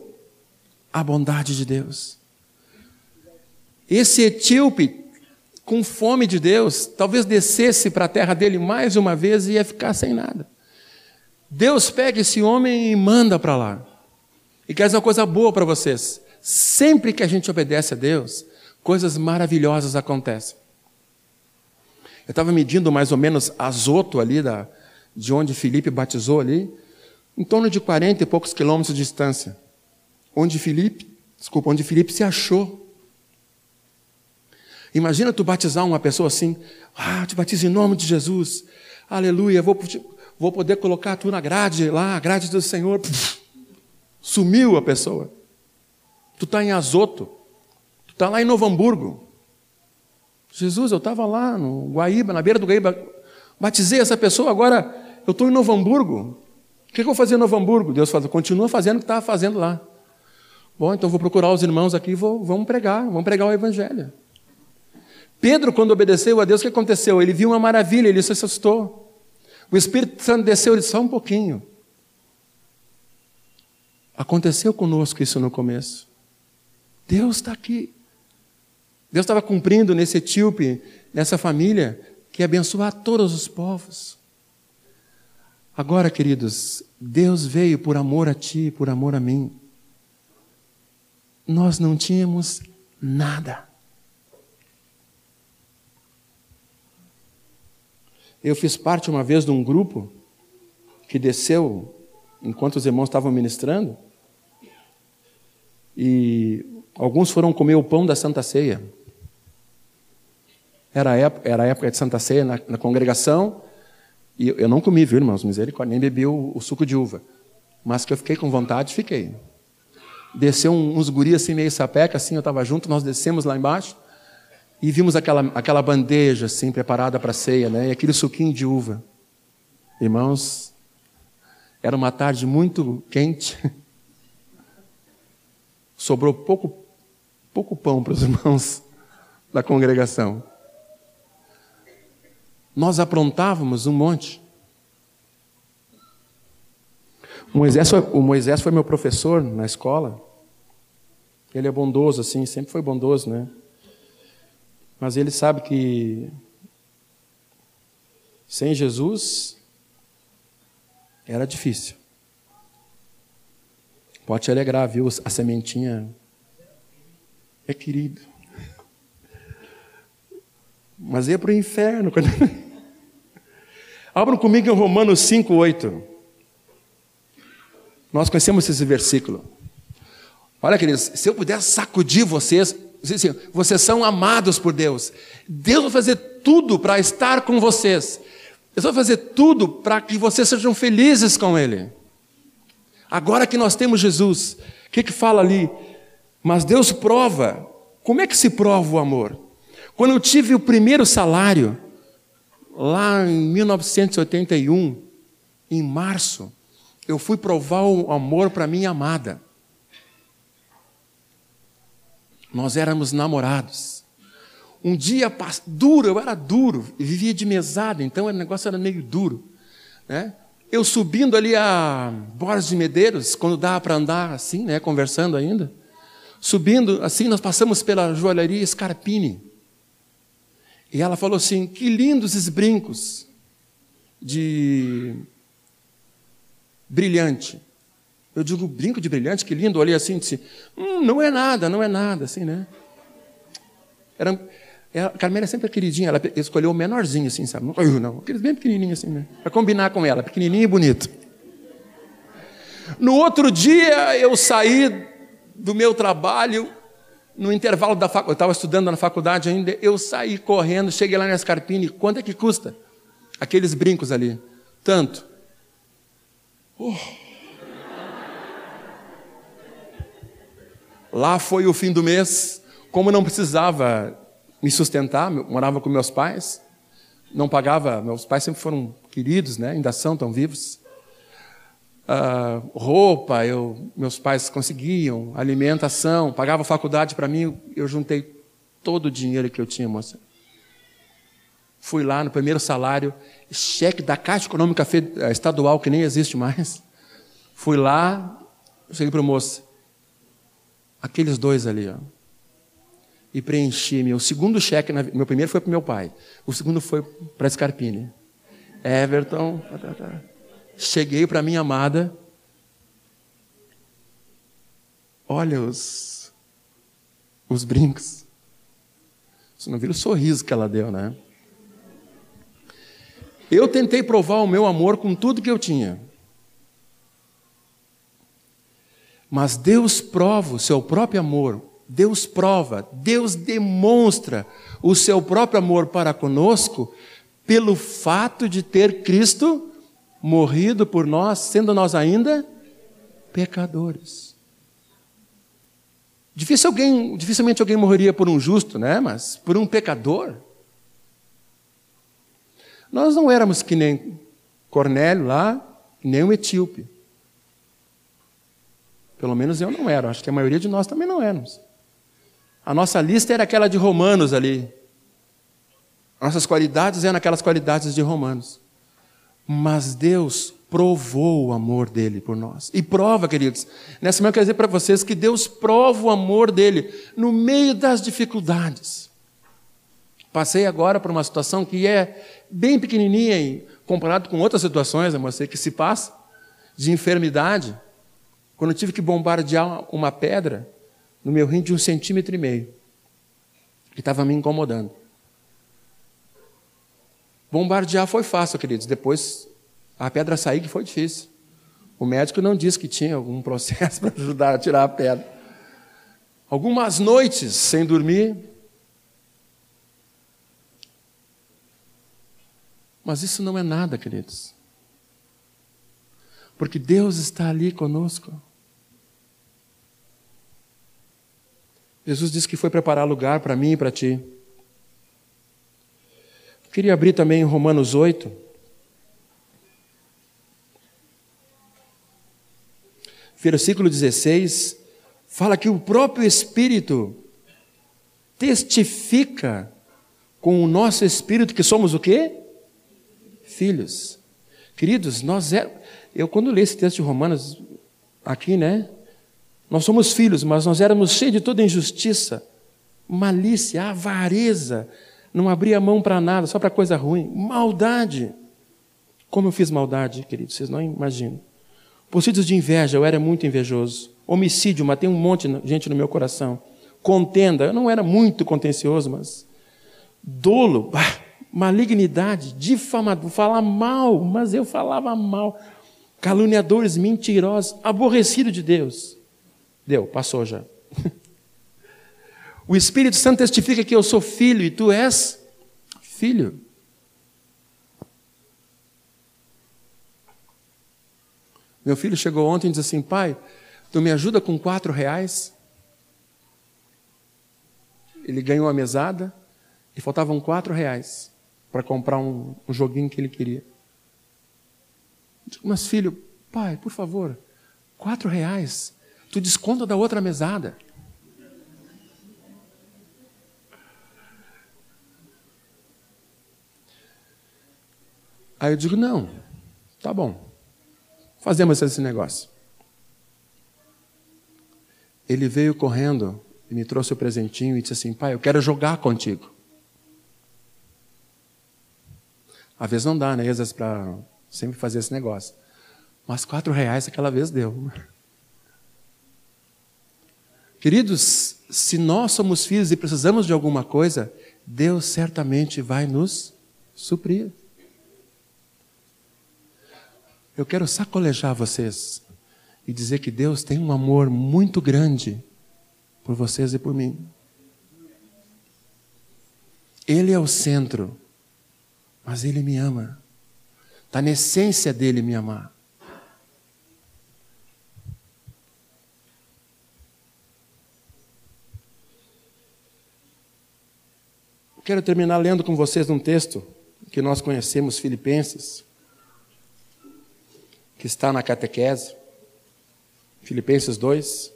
a bondade de Deus. Esse etíope, com fome de Deus, talvez descesse para a terra dele mais uma vez e ia ficar sem nada. Deus pega esse homem e manda para lá. E quer dizer uma coisa boa para vocês. Sempre que a gente obedece a Deus, coisas maravilhosas acontecem. Eu estava medindo mais ou menos azoto ali da, de onde Felipe batizou ali, em torno de 40 e poucos quilômetros de distância, onde Felipe, desculpa, onde Felipe se achou. Imagina tu batizar uma pessoa assim, ah, te batizo em nome de Jesus, aleluia, vou, vou poder colocar tu na grade lá, a grade do Senhor. Sumiu a pessoa. Tu está em Azoto, tu está lá em Novo Hamburgo. Jesus, eu estava lá no Guaíba, na beira do Guaíba, batizei essa pessoa, agora eu estou em Novo Hamburgo. O que, eu vou fazer em Novo Hamburgo? Deus fala, continua fazendo o que estava fazendo lá. Bom, então vou procurar os irmãos aqui e vamos pregar, vamos pregar o Evangelho. Pedro, quando obedeceu a Deus, o que aconteceu? Ele viu uma maravilha, ele se assustou. O Espírito Santo desceu, ele disse, só um pouquinho. Aconteceu conosco isso no começo. Deus está aqui. Deus estava cumprindo nesse etíope, nessa família, que abençoar todos os povos. Agora, queridos, Deus veio por amor a ti, por amor a mim. Nós não tínhamos nada. Eu fiz parte uma vez de um grupo que desceu enquanto os irmãos estavam ministrando e alguns foram comer o pão da Santa Ceia. Era a época, era a época de Santa Ceia na, na congregação e eu não comi, viu, irmãos? Misericórdia, nem bebi o, o, suco de uva. Mas que eu fiquei com vontade, fiquei. Desceu uns guris assim, meio sapeca, assim, eu estava junto, nós descemos lá embaixo e vimos aquela, aquela bandeja, assim, preparada para ceia, né? E aquele suquinho de uva. Irmãos, era uma tarde muito quente. Sobrou pouco, pouco pão para os irmãos da congregação nós aprontávamos um monte. O Moisés, o Moisés foi meu professor na escola. Ele é bondoso, assim, sempre foi bondoso, né? Mas ele sabe que sem Jesus era difícil. Pode te alegrar, viu? A sementinha é querido. Mas ia para o inferno. Abram comigo em Romanos 5, 8. Nós conhecemos esse versículo. Olha, queridos, se eu pudesse sacudir vocês, assim, vocês são amados por Deus. Deus vai fazer tudo para estar com vocês. Deus vai fazer tudo para que vocês sejam felizes com Ele. Agora que nós temos Jesus, o que, que fala ali? Mas Deus prova. Como é que se prova o amor? Quando eu tive o primeiro salário, lá em 1981, em março, eu fui provar o amor para minha amada. Nós éramos namorados. Um dia duro, eu era duro, vivia de mesada, então o negócio era meio duro. Né? Eu subindo ali a Borges de Medeiros, quando dava para andar assim, né, conversando ainda, subindo assim, nós passamos pela joalheria Scarpini. E ela falou assim: que lindos esses brincos de brilhante. Eu digo, brinco de brilhante, que lindo. Olhei assim e disse: hum, não é nada, não é nada, assim, né? Era, a Carmela é sempre queridinha, ela escolheu o menorzinho, assim, sabe? Não, não aqueles bem pequenininhos, assim, né? Para combinar com ela, pequenininho e bonito. No outro dia, eu saí do meu trabalho, no intervalo da faculdade, eu estava estudando na faculdade ainda, eu saí correndo, cheguei lá na Scarpini, quanto é que custa? Aqueles brincos ali. Tanto. Oh. Lá foi o fim do mês, como não precisava me sustentar, morava com meus pais, não pagava, meus pais sempre foram queridos, né? ainda são, tão vivos. Uh, roupa, eu, meus pais conseguiam, alimentação, pagava faculdade para mim, eu juntei todo o dinheiro que eu tinha, moça. Fui lá no primeiro salário, cheque da Caixa Econômica eh, Estadual, que nem existe mais. Fui lá, cheguei para o moço, aqueles dois ali, ó e preenchi meu segundo cheque. Na, meu primeiro foi para meu pai, o segundo foi para Scarpini. Everton, tá, tá, tá. cheguei para minha amada. Olha os, os brincos. Você não viu o sorriso que ela deu, né? Eu tentei provar o meu amor com tudo que eu tinha. Mas Deus prova o seu próprio amor Deus prova, Deus demonstra o seu próprio amor para conosco pelo fato de ter Cristo morrido por nós, sendo nós ainda pecadores. Difícil alguém, dificilmente alguém morreria por um justo, né? Mas por um pecador. Nós não éramos que nem Cornélio lá, nem o etíope. Pelo menos eu não era, acho que a maioria de nós também não éramos. A nossa lista era aquela de Romanos ali. Nossas qualidades eram aquelas qualidades de Romanos. Mas Deus provou o amor dele por nós. E prova, queridos. Nessa manhã eu quero dizer para vocês que Deus prova o amor dele no meio das dificuldades. Passei agora por uma situação que é bem pequenininha em, comparado com outras situações, eu sei que se passa, de enfermidade. Quando eu tive que bombardear uma pedra, no meu rim de um centímetro e meio, que estava me incomodando. Bombardear foi fácil, queridos. Depois a pedra sair que foi difícil. O médico não disse que tinha algum processo para ajudar a tirar a pedra. Algumas noites sem dormir. Mas isso não é nada, queridos. Porque Deus está ali conosco. Jesus disse que foi preparar lugar para mim e para ti. Eu queria abrir também Romanos 8. Versículo 16, fala que o próprio Espírito testifica com o nosso espírito que somos o quê? Filhos. Queridos, nós é, eu quando li esse texto de Romanos aqui, né? Nós somos filhos, mas nós éramos cheios de toda injustiça, malícia, avareza, não abria mão para nada, só para coisa ruim, maldade. Como eu fiz maldade, queridos, vocês não imaginam. Possuídos de inveja, eu era muito invejoso. Homicídio, matei um monte de gente no meu coração. Contenda, eu não era muito contencioso, mas. Dolo, bah, malignidade, difamador, falar mal, mas eu falava mal. Caluniadores, mentirosos, aborrecido de Deus. Deu, passou já. O Espírito Santo testifica que eu sou filho e tu és filho. Meu filho chegou ontem e disse assim: Pai, tu me ajuda com quatro reais? Ele ganhou a mesada e faltavam quatro reais para comprar um, um, joguinho que ele queria. Mas filho, pai, por favor, quatro reais tu desconta da outra mesada. Aí eu digo: não, tá bom, fazemos esse negócio. Ele veio correndo e me trouxe o presentinho e disse assim: pai, eu quero jogar contigo. Às vezes não dá, né? Às vezes para sempre fazer esse negócio. Mas quatro reais aquela vez deu. Queridos, se nós somos filhos e precisamos de alguma coisa, Deus certamente vai nos suprir. Eu quero sacolejar vocês e dizer que Deus tem um amor muito grande por vocês e por mim. Ele é o centro, mas Ele me ama. Está na essência dele me amar. Quero terminar lendo com vocês um texto que nós conhecemos, Filipenses, que está na catequese, Filipenses 2.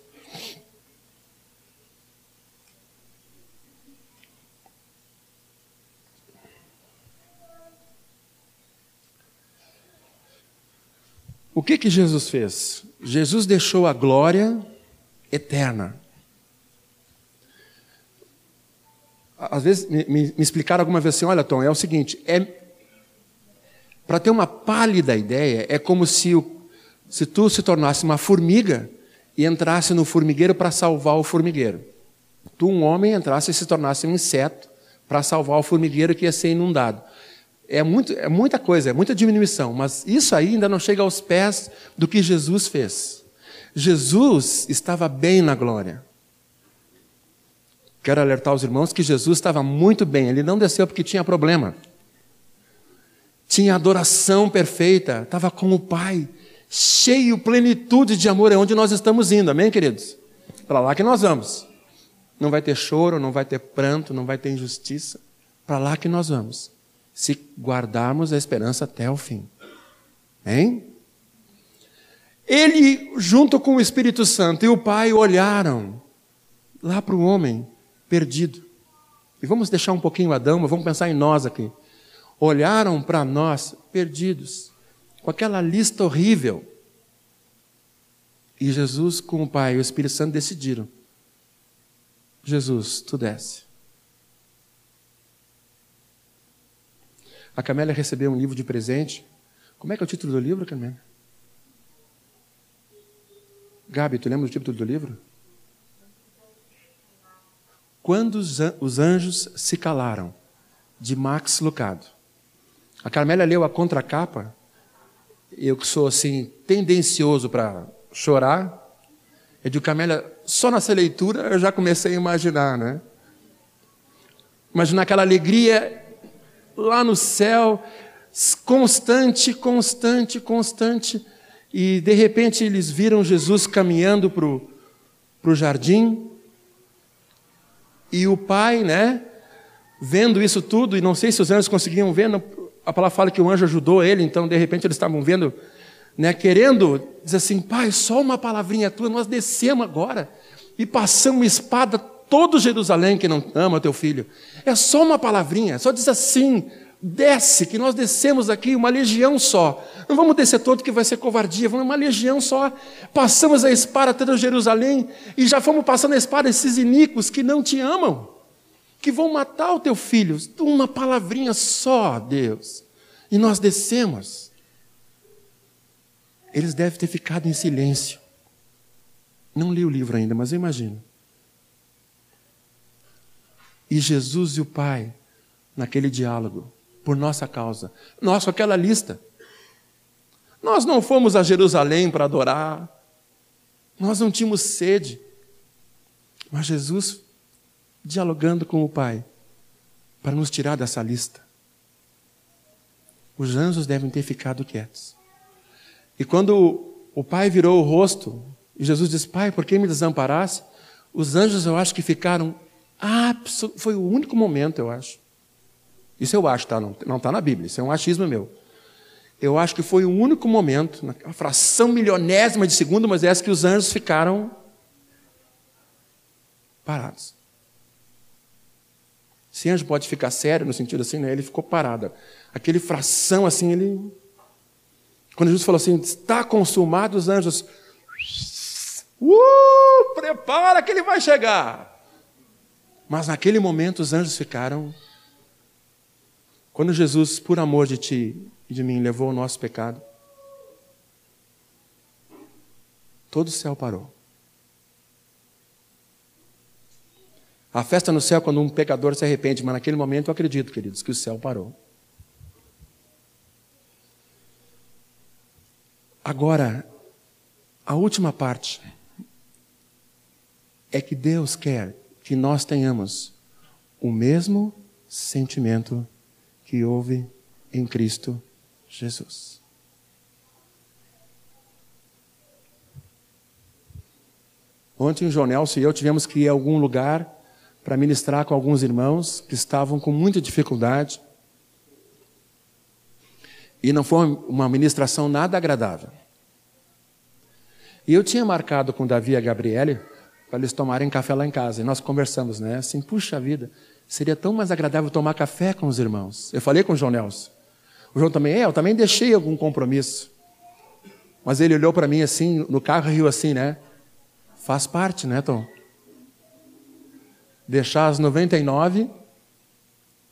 O que que Jesus fez? Jesus deixou a glória eterna às vezes me, me, me, explicaram alguma vez assim: olha, Tom, é o seguinte, é para ter uma pálida ideia, é como se, o, se tu se tornasse uma formiga e entrasse no formigueiro para salvar o formigueiro. Tu, um homem, entrasse e se tornasse um inseto para salvar o formigueiro que ia ser inundado. É, muito, é muita coisa, é muita diminuição, mas isso aí ainda não chega aos pés do que Jesus fez. Jesus estava bem na glória. Quero alertar os irmãos que Jesus estava muito bem, ele não desceu porque tinha problema. Tinha adoração perfeita, estava com o Pai, cheio, plenitude de amor, é onde nós estamos indo, amém, queridos? Para lá que nós vamos. Não vai ter choro, não vai ter pranto, não vai ter injustiça. Para lá que nós vamos. Se guardarmos a esperança até o fim. Hein? Ele, junto com o Espírito Santo e o Pai, olharam lá para o homem perdido. E vamos deixar um pouquinho Adão, mas vamos pensar em nós aqui. Olharam para nós perdidos, com aquela lista horrível. E Jesus, com o Pai e o Espírito Santo decidiram: Jesus, tu desce. A Camélia recebeu um livro de presente. Como é que é o título do livro, Camélia? Gabi, tu lembra do título do livro? Quando os Anjos se Calaram, de Max Lucado. A Carmélia leu a contracapa, eu que sou assim, tendencioso para chorar, eu digo, Carmélia, só nessa leitura eu já comecei a imaginar, né? Imaginar aquela alegria lá no céu, constante, constante, constante, e de repente eles viram Jesus caminhando para o jardim, e o pai, né, vendo isso tudo, e não sei se os anjos conseguiam ver, a palavra fala que o anjo ajudou ele, então de repente eles estavam vendo, né, querendo dizer assim: Pai, só uma palavrinha tua, nós descemos agora e passamos espada todo Jerusalém que não ama teu filho. É só uma palavrinha, só diz assim: desce, que nós descemos aqui, uma legião só. Não vamos descer todo que vai ser covardia, vamos uma legião só. Passamos a espada até Jerusalém e já fomos passando a espada esses iníquos que não te amam, que vão matar o teu filho. Uma palavrinha só, Deus. E nós descemos. Eles devem ter ficado em silêncio. Não li o livro ainda, mas eu imagino. E Jesus e o Pai, naquele diálogo, por nossa causa. Nós com aquela lista. Nós não fomos a Jerusalém para adorar. Nós não tínhamos sede. Mas Jesus dialogando com o Pai para nos tirar dessa lista. Os anjos devem ter ficado quietos. E quando o pai virou o rosto, e Jesus disse: Pai, por que me desamparasse? Os anjos, eu acho que ficaram. Foi o único momento, eu acho, isso eu acho, tá? Não está na Bíblia, isso é um achismo meu. Eu acho que foi o único momento, na fração milionésima de segundo, mas é essa que os anjos ficaram parados. Esse anjo pode ficar sério no sentido assim, né? Ele ficou parado. Aquele fração assim, ele. Quando Jesus falou assim, está consumado os anjos. Uh, prepara que ele vai chegar. Mas naquele momento os anjos ficaram. Quando Jesus, por amor de ti e de mim, levou o nosso pecado, todo o céu parou. A festa no céu quando um pecador se arrepende, mas naquele momento eu acredito, queridos, que o céu parou. Agora, a última parte é que Deus quer que nós tenhamos o mesmo sentimento que houve em Cristo Jesus. Ontem o João Nelson e eu tivemos que ir a algum lugar para ministrar com alguns irmãos que estavam com muita dificuldade. E não foi uma ministração nada agradável. E eu tinha marcado com Davi e a Gabriele para eles tomarem café lá em casa. E nós conversamos, né? Assim, puxa vida, seria tão mais agradável tomar café com os irmãos. Eu falei com o João Nelson. O João também, é, eu também deixei algum compromisso. Mas ele olhou para mim assim, no carro, riu assim, né? Faz parte, né, Tom? Deixar as 99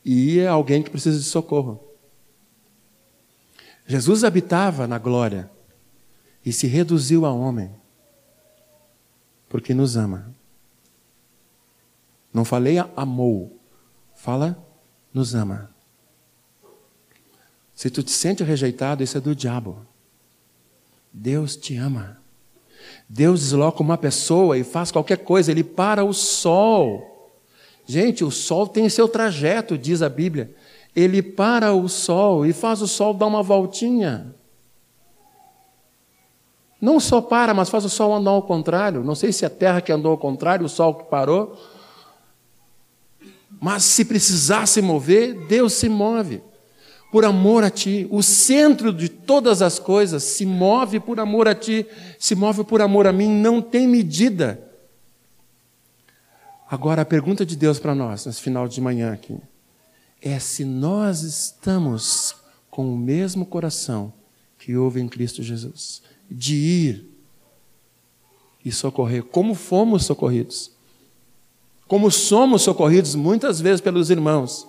e ir a alguém que precisa de socorro. Jesus habitava na glória e se reduziu a homem porque nos ama. Não falei amou, fala nos ama. Se tu te sente rejeitado, isso é do diabo. Deus te ama. Deus desloca uma pessoa e faz qualquer coisa, ele para o sol. Gente, o sol tem seu trajeto, diz a Bíblia. Ele para o sol e faz o sol dar uma voltinha. Não só para, mas faz o sol andar ao contrário. Não sei se é a terra que andou ao contrário, o sol que parou. Mas se precisar se mover, Deus se move. Por amor a ti. O centro de todas as coisas se move por amor a ti, se move por amor a mim, não tem medida. Agora, a pergunta de Deus para nós, nesse final de manhã aqui, é se nós estamos com o mesmo coração que houve em Cristo Jesus de ir e socorrer, como fomos socorridos. Como somos socorridos muitas vezes pelos irmãos,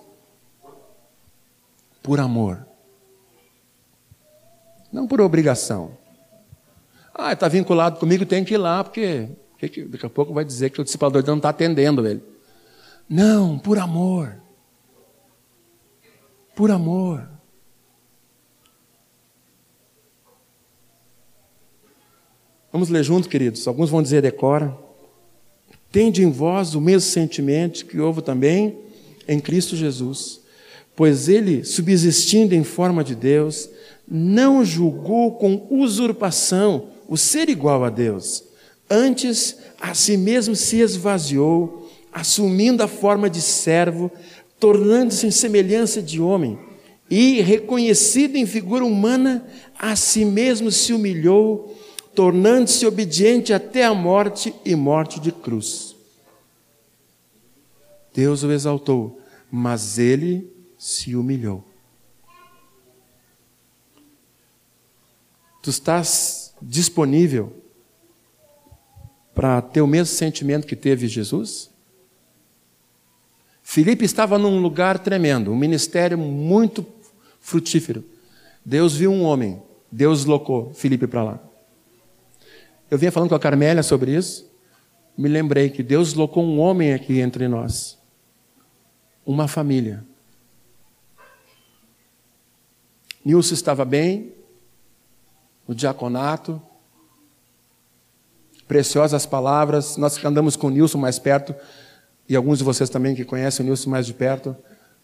por amor, não por obrigação. Ah, está vinculado comigo, tem que ir lá, porque daqui a pouco vai dizer que o discipulador não está atendendo ele. Não, por amor. Por amor. Vamos ler junto, queridos. Alguns vão dizer decora. Tende em vós o mesmo sentimento que houve também em Cristo Jesus, pois ele, subsistindo em forma de Deus, não julgou com usurpação o ser igual a Deus. Antes, a si mesmo se esvaziou, assumindo a forma de servo, tornando-se em semelhança de homem, e, reconhecido em figura humana, a si mesmo se humilhou tornando-se obediente até a morte e morte de cruz. Deus o exaltou, mas ele se humilhou. Tu estás disponível para ter o mesmo sentimento que teve Jesus? Filipe estava num lugar tremendo, um ministério muito frutífero. Deus viu um homem, Deus locou Filipe para lá. Eu vinha falando com a Carmélia sobre isso. Me lembrei que Deus colocou um homem aqui entre nós. Uma família. Nilson estava bem, o diaconato, preciosas palavras. Nós andamos com o Nilson mais perto, e alguns de vocês também que conhecem o Nilson mais de perto.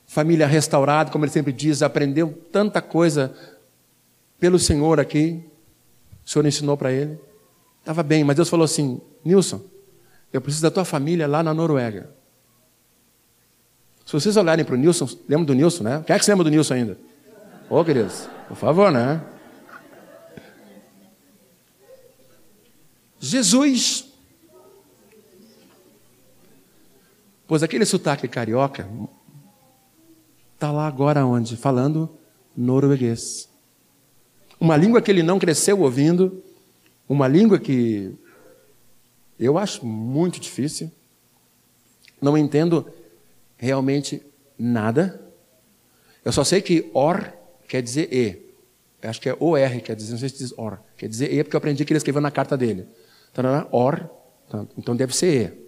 Família restaurada, como ele sempre diz, aprendeu tanta coisa pelo Senhor aqui. O Senhor ensinou para ele. Estava bem, mas Deus falou assim: Nilson, eu preciso da tua família lá na Noruega. Se vocês olharem para o Nilson, lembra do Nilson, né? Quem é que se lembra do Nilson ainda? Ô, oh, queridos, por favor, né? Jesus. Pois aquele sotaque carioca, está lá agora onde? Falando norueguês. Uma língua que ele não cresceu ouvindo, uma língua que eu acho muito difícil. Não entendo realmente nada. Eu só sei que or quer dizer e. Eu acho que é OR, quer dizer, não sei se diz or. Quer dizer e, porque eu aprendi que ele escreveu na carta dele. Então, or, então deve ser e.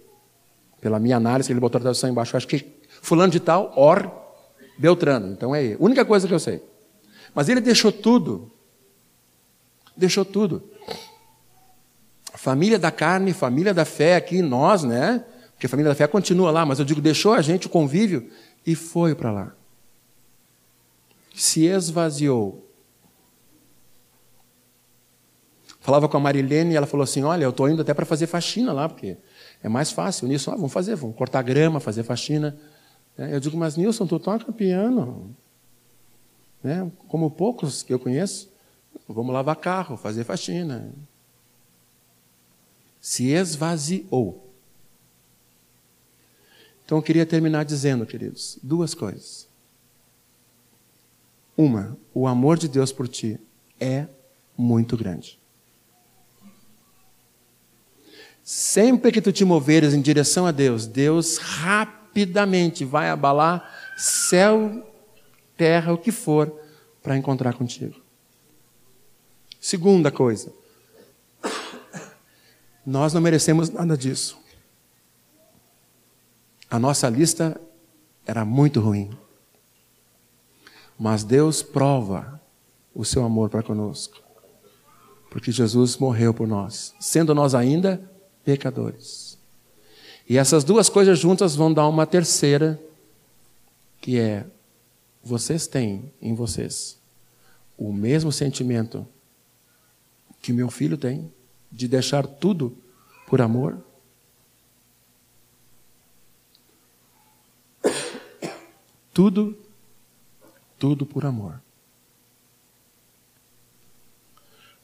Pela minha análise, ele botou a tradução embaixo. Eu acho que fulano de tal, or, Beltrano. Então é e. Única coisa que eu sei. Mas ele deixou tudo. Deixou tudo. Família da carne, família da fé aqui, nós, né? Porque a família da fé continua lá, mas eu digo, deixou a gente o convívio e foi para lá. Se esvaziou. Falava com a Marilene e ela falou assim: Olha, eu estou indo até para fazer faxina lá, porque é mais fácil nisso. Ah, vamos fazer, vamos cortar grama, fazer faxina. É, eu digo, mas Nilson, tu toca piano. Né? Como poucos que eu conheço, vamos lavar carro, fazer faxina. Se esvaziou. Então eu queria terminar dizendo, queridos, duas coisas. Uma, o amor de Deus por ti é muito grande. Sempre que tu te moveres em direção a Deus, Deus rapidamente vai abalar céu, terra, o que for, para encontrar contigo. Segunda coisa, nós não merecemos nada disso. A nossa lista era muito ruim. Mas Deus prova o seu amor para conosco. Porque Jesus morreu por nós, sendo nós ainda pecadores. E essas duas coisas juntas vão dar uma terceira, que é: vocês têm em vocês o mesmo sentimento que meu filho tem, de deixar tudo por amor? Tudo, tudo por amor.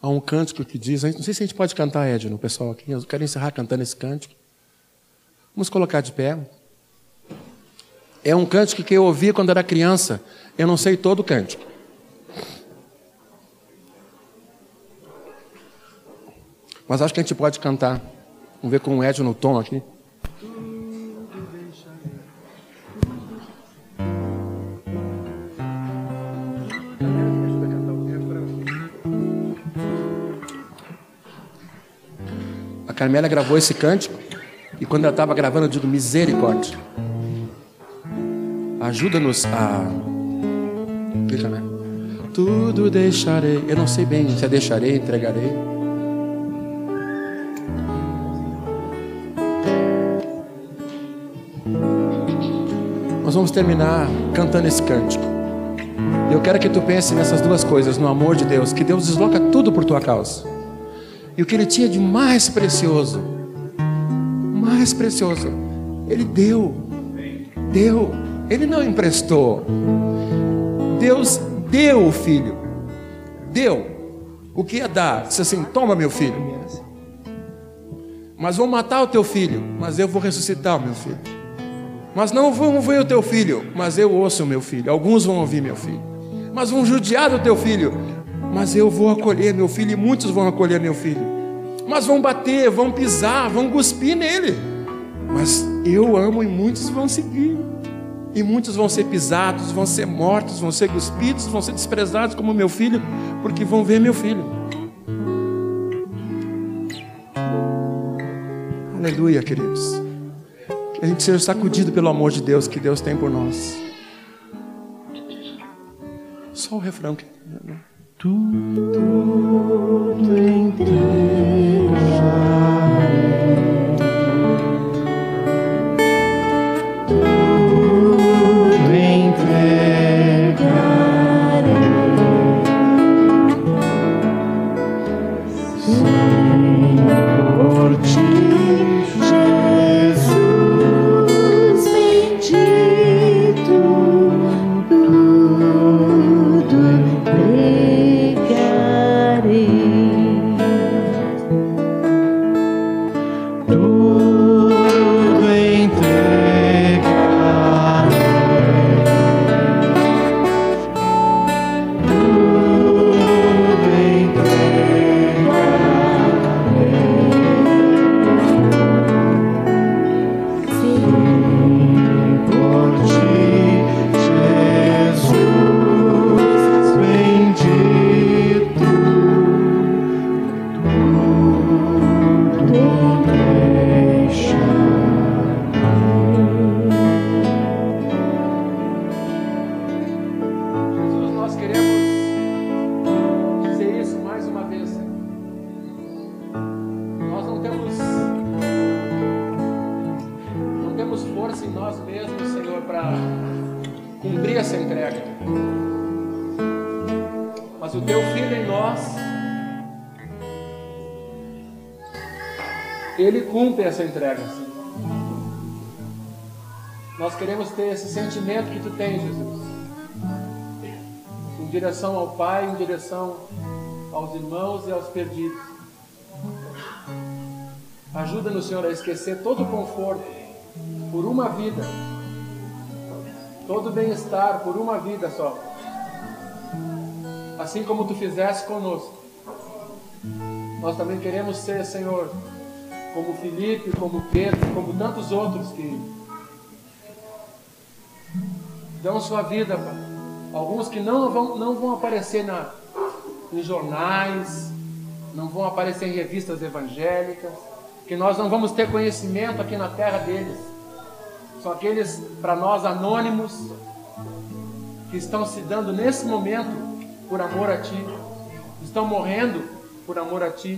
Há um cântico que diz, não sei se a gente pode cantar, Ed, no pessoal aqui, eu quero encerrar cantando esse cântico. Vamos colocar de pé. É um cântico que eu ouvi quando era criança. Eu não sei todo o cântico. Mas acho que a gente pode cantar. Vamos ver com o Ed no tom aqui. Carmela gravou esse cântico e quando ela estava gravando, eu digo: misericórdia. Ajuda-nos a. Né? Tudo deixarei. Eu não sei bem se é deixarei, entregarei. Nós vamos terminar cantando esse cântico. Eu quero que tu pense nessas duas coisas, no amor de Deus, que Deus desloca tudo por tua causa. E o que ele tinha de mais precioso, mais precioso, ele deu. Deu. Ele não emprestou. Deus deu o filho. Deu. O que ia dar? Disse assim: Toma, meu filho. Mas vão matar o teu filho, mas eu vou ressuscitar o meu filho. Mas não vão ver o teu filho, mas eu ouço o meu filho. Alguns vão ouvir meu filho. Mas vão judiar do teu filho, mas eu vou acolher meu filho e muitos vão acolher meu filho. Mas vão bater, vão pisar, vão cuspir nele. Mas eu amo e muitos vão seguir. E muitos vão ser pisados, vão ser mortos, vão ser cuspidos, vão ser desprezados como meu filho, porque vão ver meu filho. Aleluia, queridos. A gente seja sacudido pelo amor de Deus que Deus tem por nós. Só o refrão que tudo entregarei. Essa entrega. Nós queremos ter esse sentimento que tu tens, Jesus, em direção ao Pai, em direção aos irmãos e aos perdidos. Ajuda-nos, Senhor, a esquecer todo o conforto por uma vida, todo o bem-estar por uma vida só. Assim como tu fizeste conosco. Nós também queremos ser, Senhor, como Felipe, como Pedro, como tantos outros que dão sua vida, Pai. Alguns que não vão, não vão aparecer na, em jornais, não vão aparecer em revistas evangélicas, que nós não vamos ter conhecimento aqui na terra deles. São aqueles, para nós, anônimos, que estão se dando nesse momento por amor a Ti, estão morrendo por amor a Ti,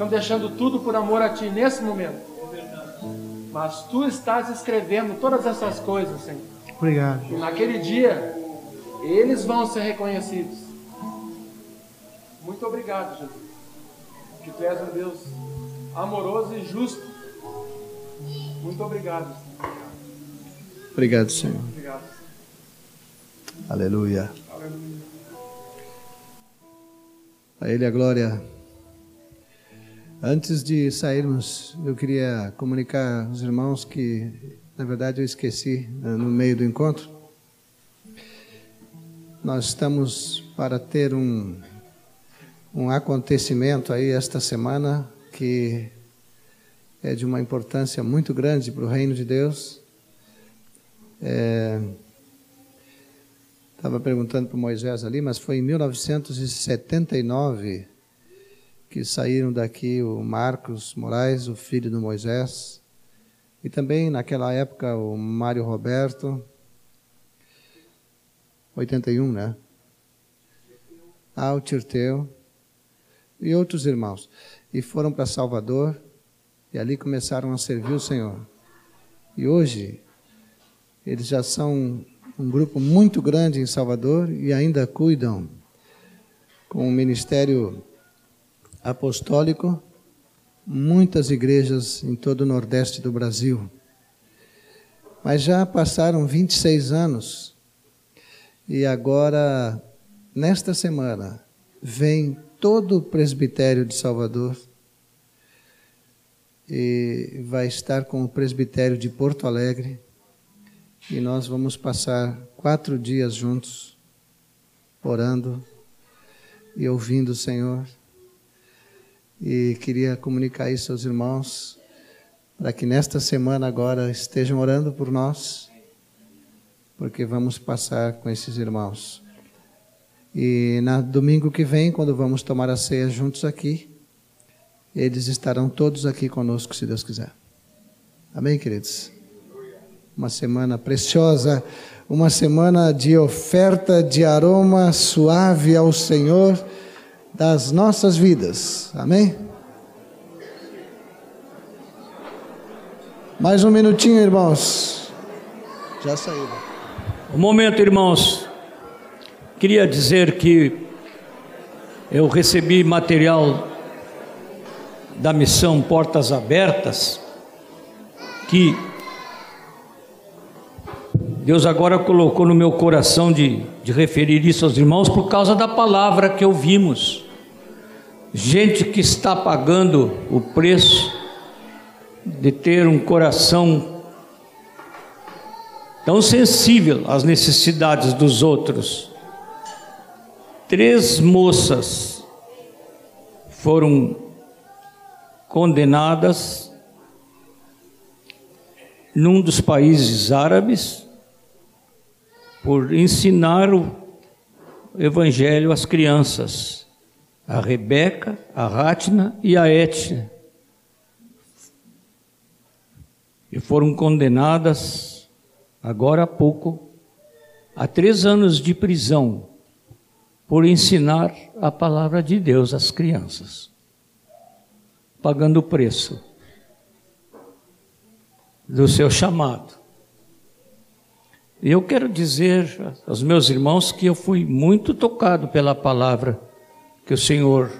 estão deixando tudo por amor a Ti nesse momento. Mas Tu estás escrevendo todas essas coisas, Senhor. Obrigado. E naquele dia, eles vão ser reconhecidos. Muito obrigado, Jesus. Que Tu és um Deus amoroso e justo. Muito obrigado. Senhor. Obrigado, Senhor. Obrigado. Aleluia. Aleluia. A Ele a glória. Antes de sairmos, eu queria comunicar aos irmãos que, na verdade, eu esqueci né, no meio do encontro. Nós estamos para ter um, um acontecimento aí esta semana que é de uma importância muito grande para o reino de Deus. Estava perguntando para Moisés ali, mas foi em 1979 que saíram daqui o Marcos Moraes, o filho do Moisés, e também naquela época o Mário Roberto, 81, né? Ah, o Tirteu e outros irmãos. E foram para Salvador e ali começaram a servir o Senhor. E hoje eles já são um grupo muito grande em Salvador e ainda cuidam com o ministério apostólico muitas igrejas em todo o Nordeste do Brasil. Mas já passaram 26 anos e agora, nesta semana, vem todo o presbitério de Salvador e vai estar com o presbitério de Porto Alegre e nós vamos passar quatro dias juntos, orando e ouvindo o Senhor. E queria comunicar isso aos irmãos, para que nesta semana agora estejam orando por nós, porque vamos passar com esses irmãos. E na domingo que vem, quando vamos tomar a ceia juntos aqui, eles estarão todos aqui conosco, se Deus quiser. Amém, queridos? Uma semana preciosa, uma semana de oferta de aroma suave ao Senhor das nossas vidas. Amém? Mais um minutinho, irmãos. Já saíram. Um momento, irmãos. Queria dizer que eu recebi material da missão Portas Abertas, que Deus agora colocou no meu coração de, de referir isso aos irmãos por causa da palavra que ouvimos. Gente que está pagando o preço de ter um coração tão sensível às necessidades dos outros. Três moças foram condenadas num dos países árabes por ensinar o evangelho às crianças, a Rebeca, a Ratna e a Etna. E foram condenadas, agora há pouco, a três anos de prisão por ensinar a palavra de Deus às crianças, pagando o preço do seu chamado. Eu quero dizer aos meus irmãos que eu fui muito tocado pela palavra que o Senhor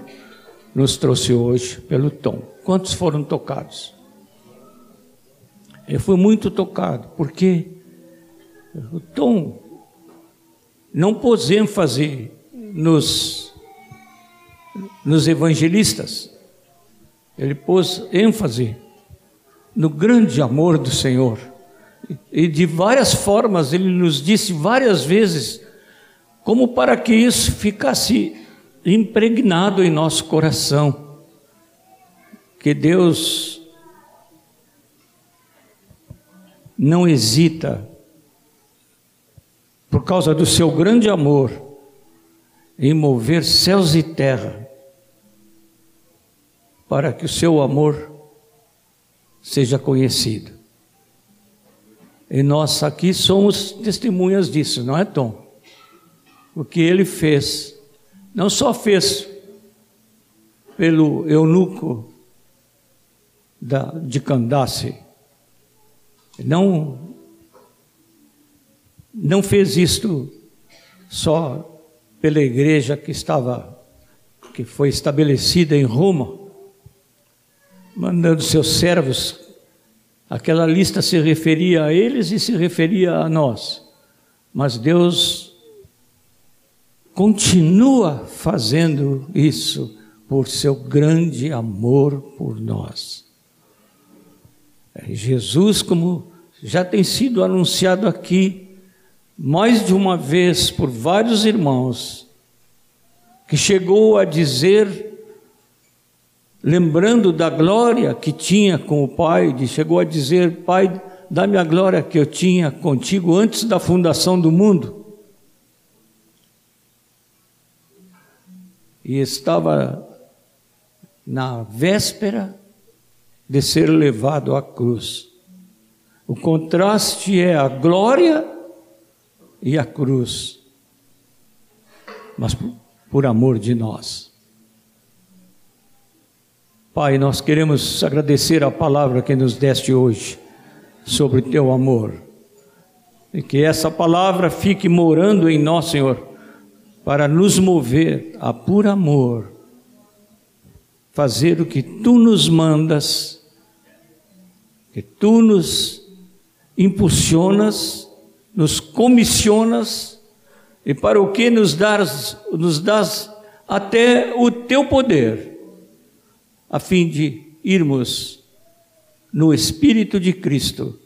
nos trouxe hoje, pelo tom. Quantos foram tocados? Eu fui muito tocado, porque o tom não pôs ênfase nos, nos evangelistas, ele pôs ênfase no grande amor do Senhor. E de várias formas, ele nos disse várias vezes, como para que isso ficasse impregnado em nosso coração, que Deus não hesita, por causa do seu grande amor, em mover céus e terra, para que o seu amor seja conhecido. E nós aqui somos testemunhas disso, não é, Tom? O que ele fez, não só fez pelo eunuco da, de Candace, não, não fez isto só pela igreja que estava, que foi estabelecida em Roma, mandando seus servos Aquela lista se referia a eles e se referia a nós. Mas Deus continua fazendo isso por seu grande amor por nós. É, Jesus, como já tem sido anunciado aqui, mais de uma vez por vários irmãos, que chegou a dizer lembrando da glória que tinha com o Pai, chegou a dizer: Pai, dá-me a glória que eu tinha contigo antes da fundação do mundo. E estava na véspera de ser levado à cruz. O contraste é a glória e a cruz, mas por amor de nós. Pai, nós queremos agradecer a palavra que nos deste hoje sobre teu amor. E que essa palavra fique morando em nós, Senhor, para nos mover a por amor, fazer o que tu nos mandas, que tu nos impulsionas, nos comissionas e para o que nos das, nos das até o teu poder a fim de irmos no Espírito de Cristo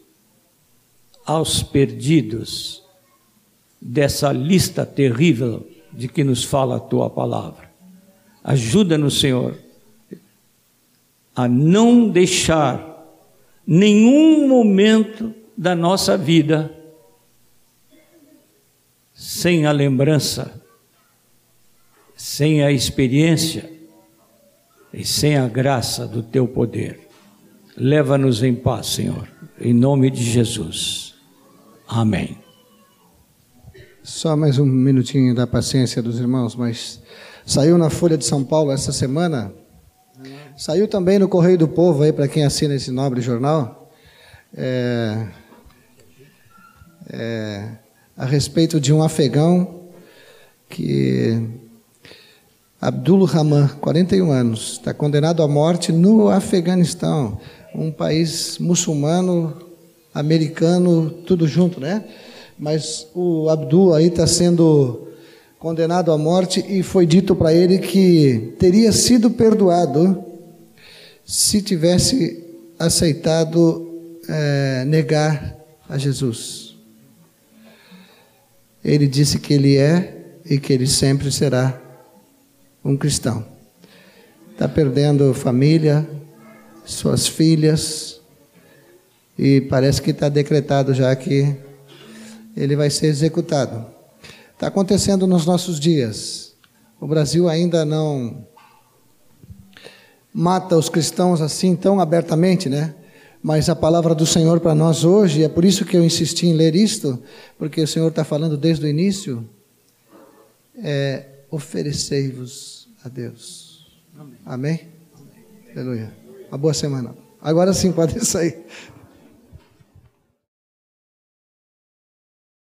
aos perdidos dessa lista terrível de que nos fala a tua palavra. Ajuda-nos, Senhor, a não deixar nenhum momento da nossa vida sem a lembrança, sem a experiência e sem a graça do teu poder. Leva-nos em paz, Senhor, em nome de Jesus. Amém. Só mais um minutinho da paciência dos irmãos, mas saiu na Folha de São Paulo essa semana, saiu também no Correio do Povo aí para quem assina esse nobre jornal, é, é, a respeito de um afegão que Abdul Rahman, 41 anos, está condenado à morte no Afeganistão, um país muçulmano, americano, tudo junto, né? Mas o Abdul aí está sendo condenado à morte e foi dito para ele que teria sido perdoado se tivesse aceitado é, negar a Jesus. Ele disse que ele é e que ele sempre será um cristão. Está perdendo família, suas filhas, e parece que está decretado já que ele vai ser executado. Está acontecendo nos nossos dias. O Brasil ainda não mata os cristãos assim tão abertamente, né? Mas a palavra do Senhor para nós hoje, é por isso que eu insisti em ler isto, porque o Senhor está falando desde o início, é oferecei-vos a Deus. Amém? Amém? Aleluia. Uma boa semana. Agora sim, pode sair.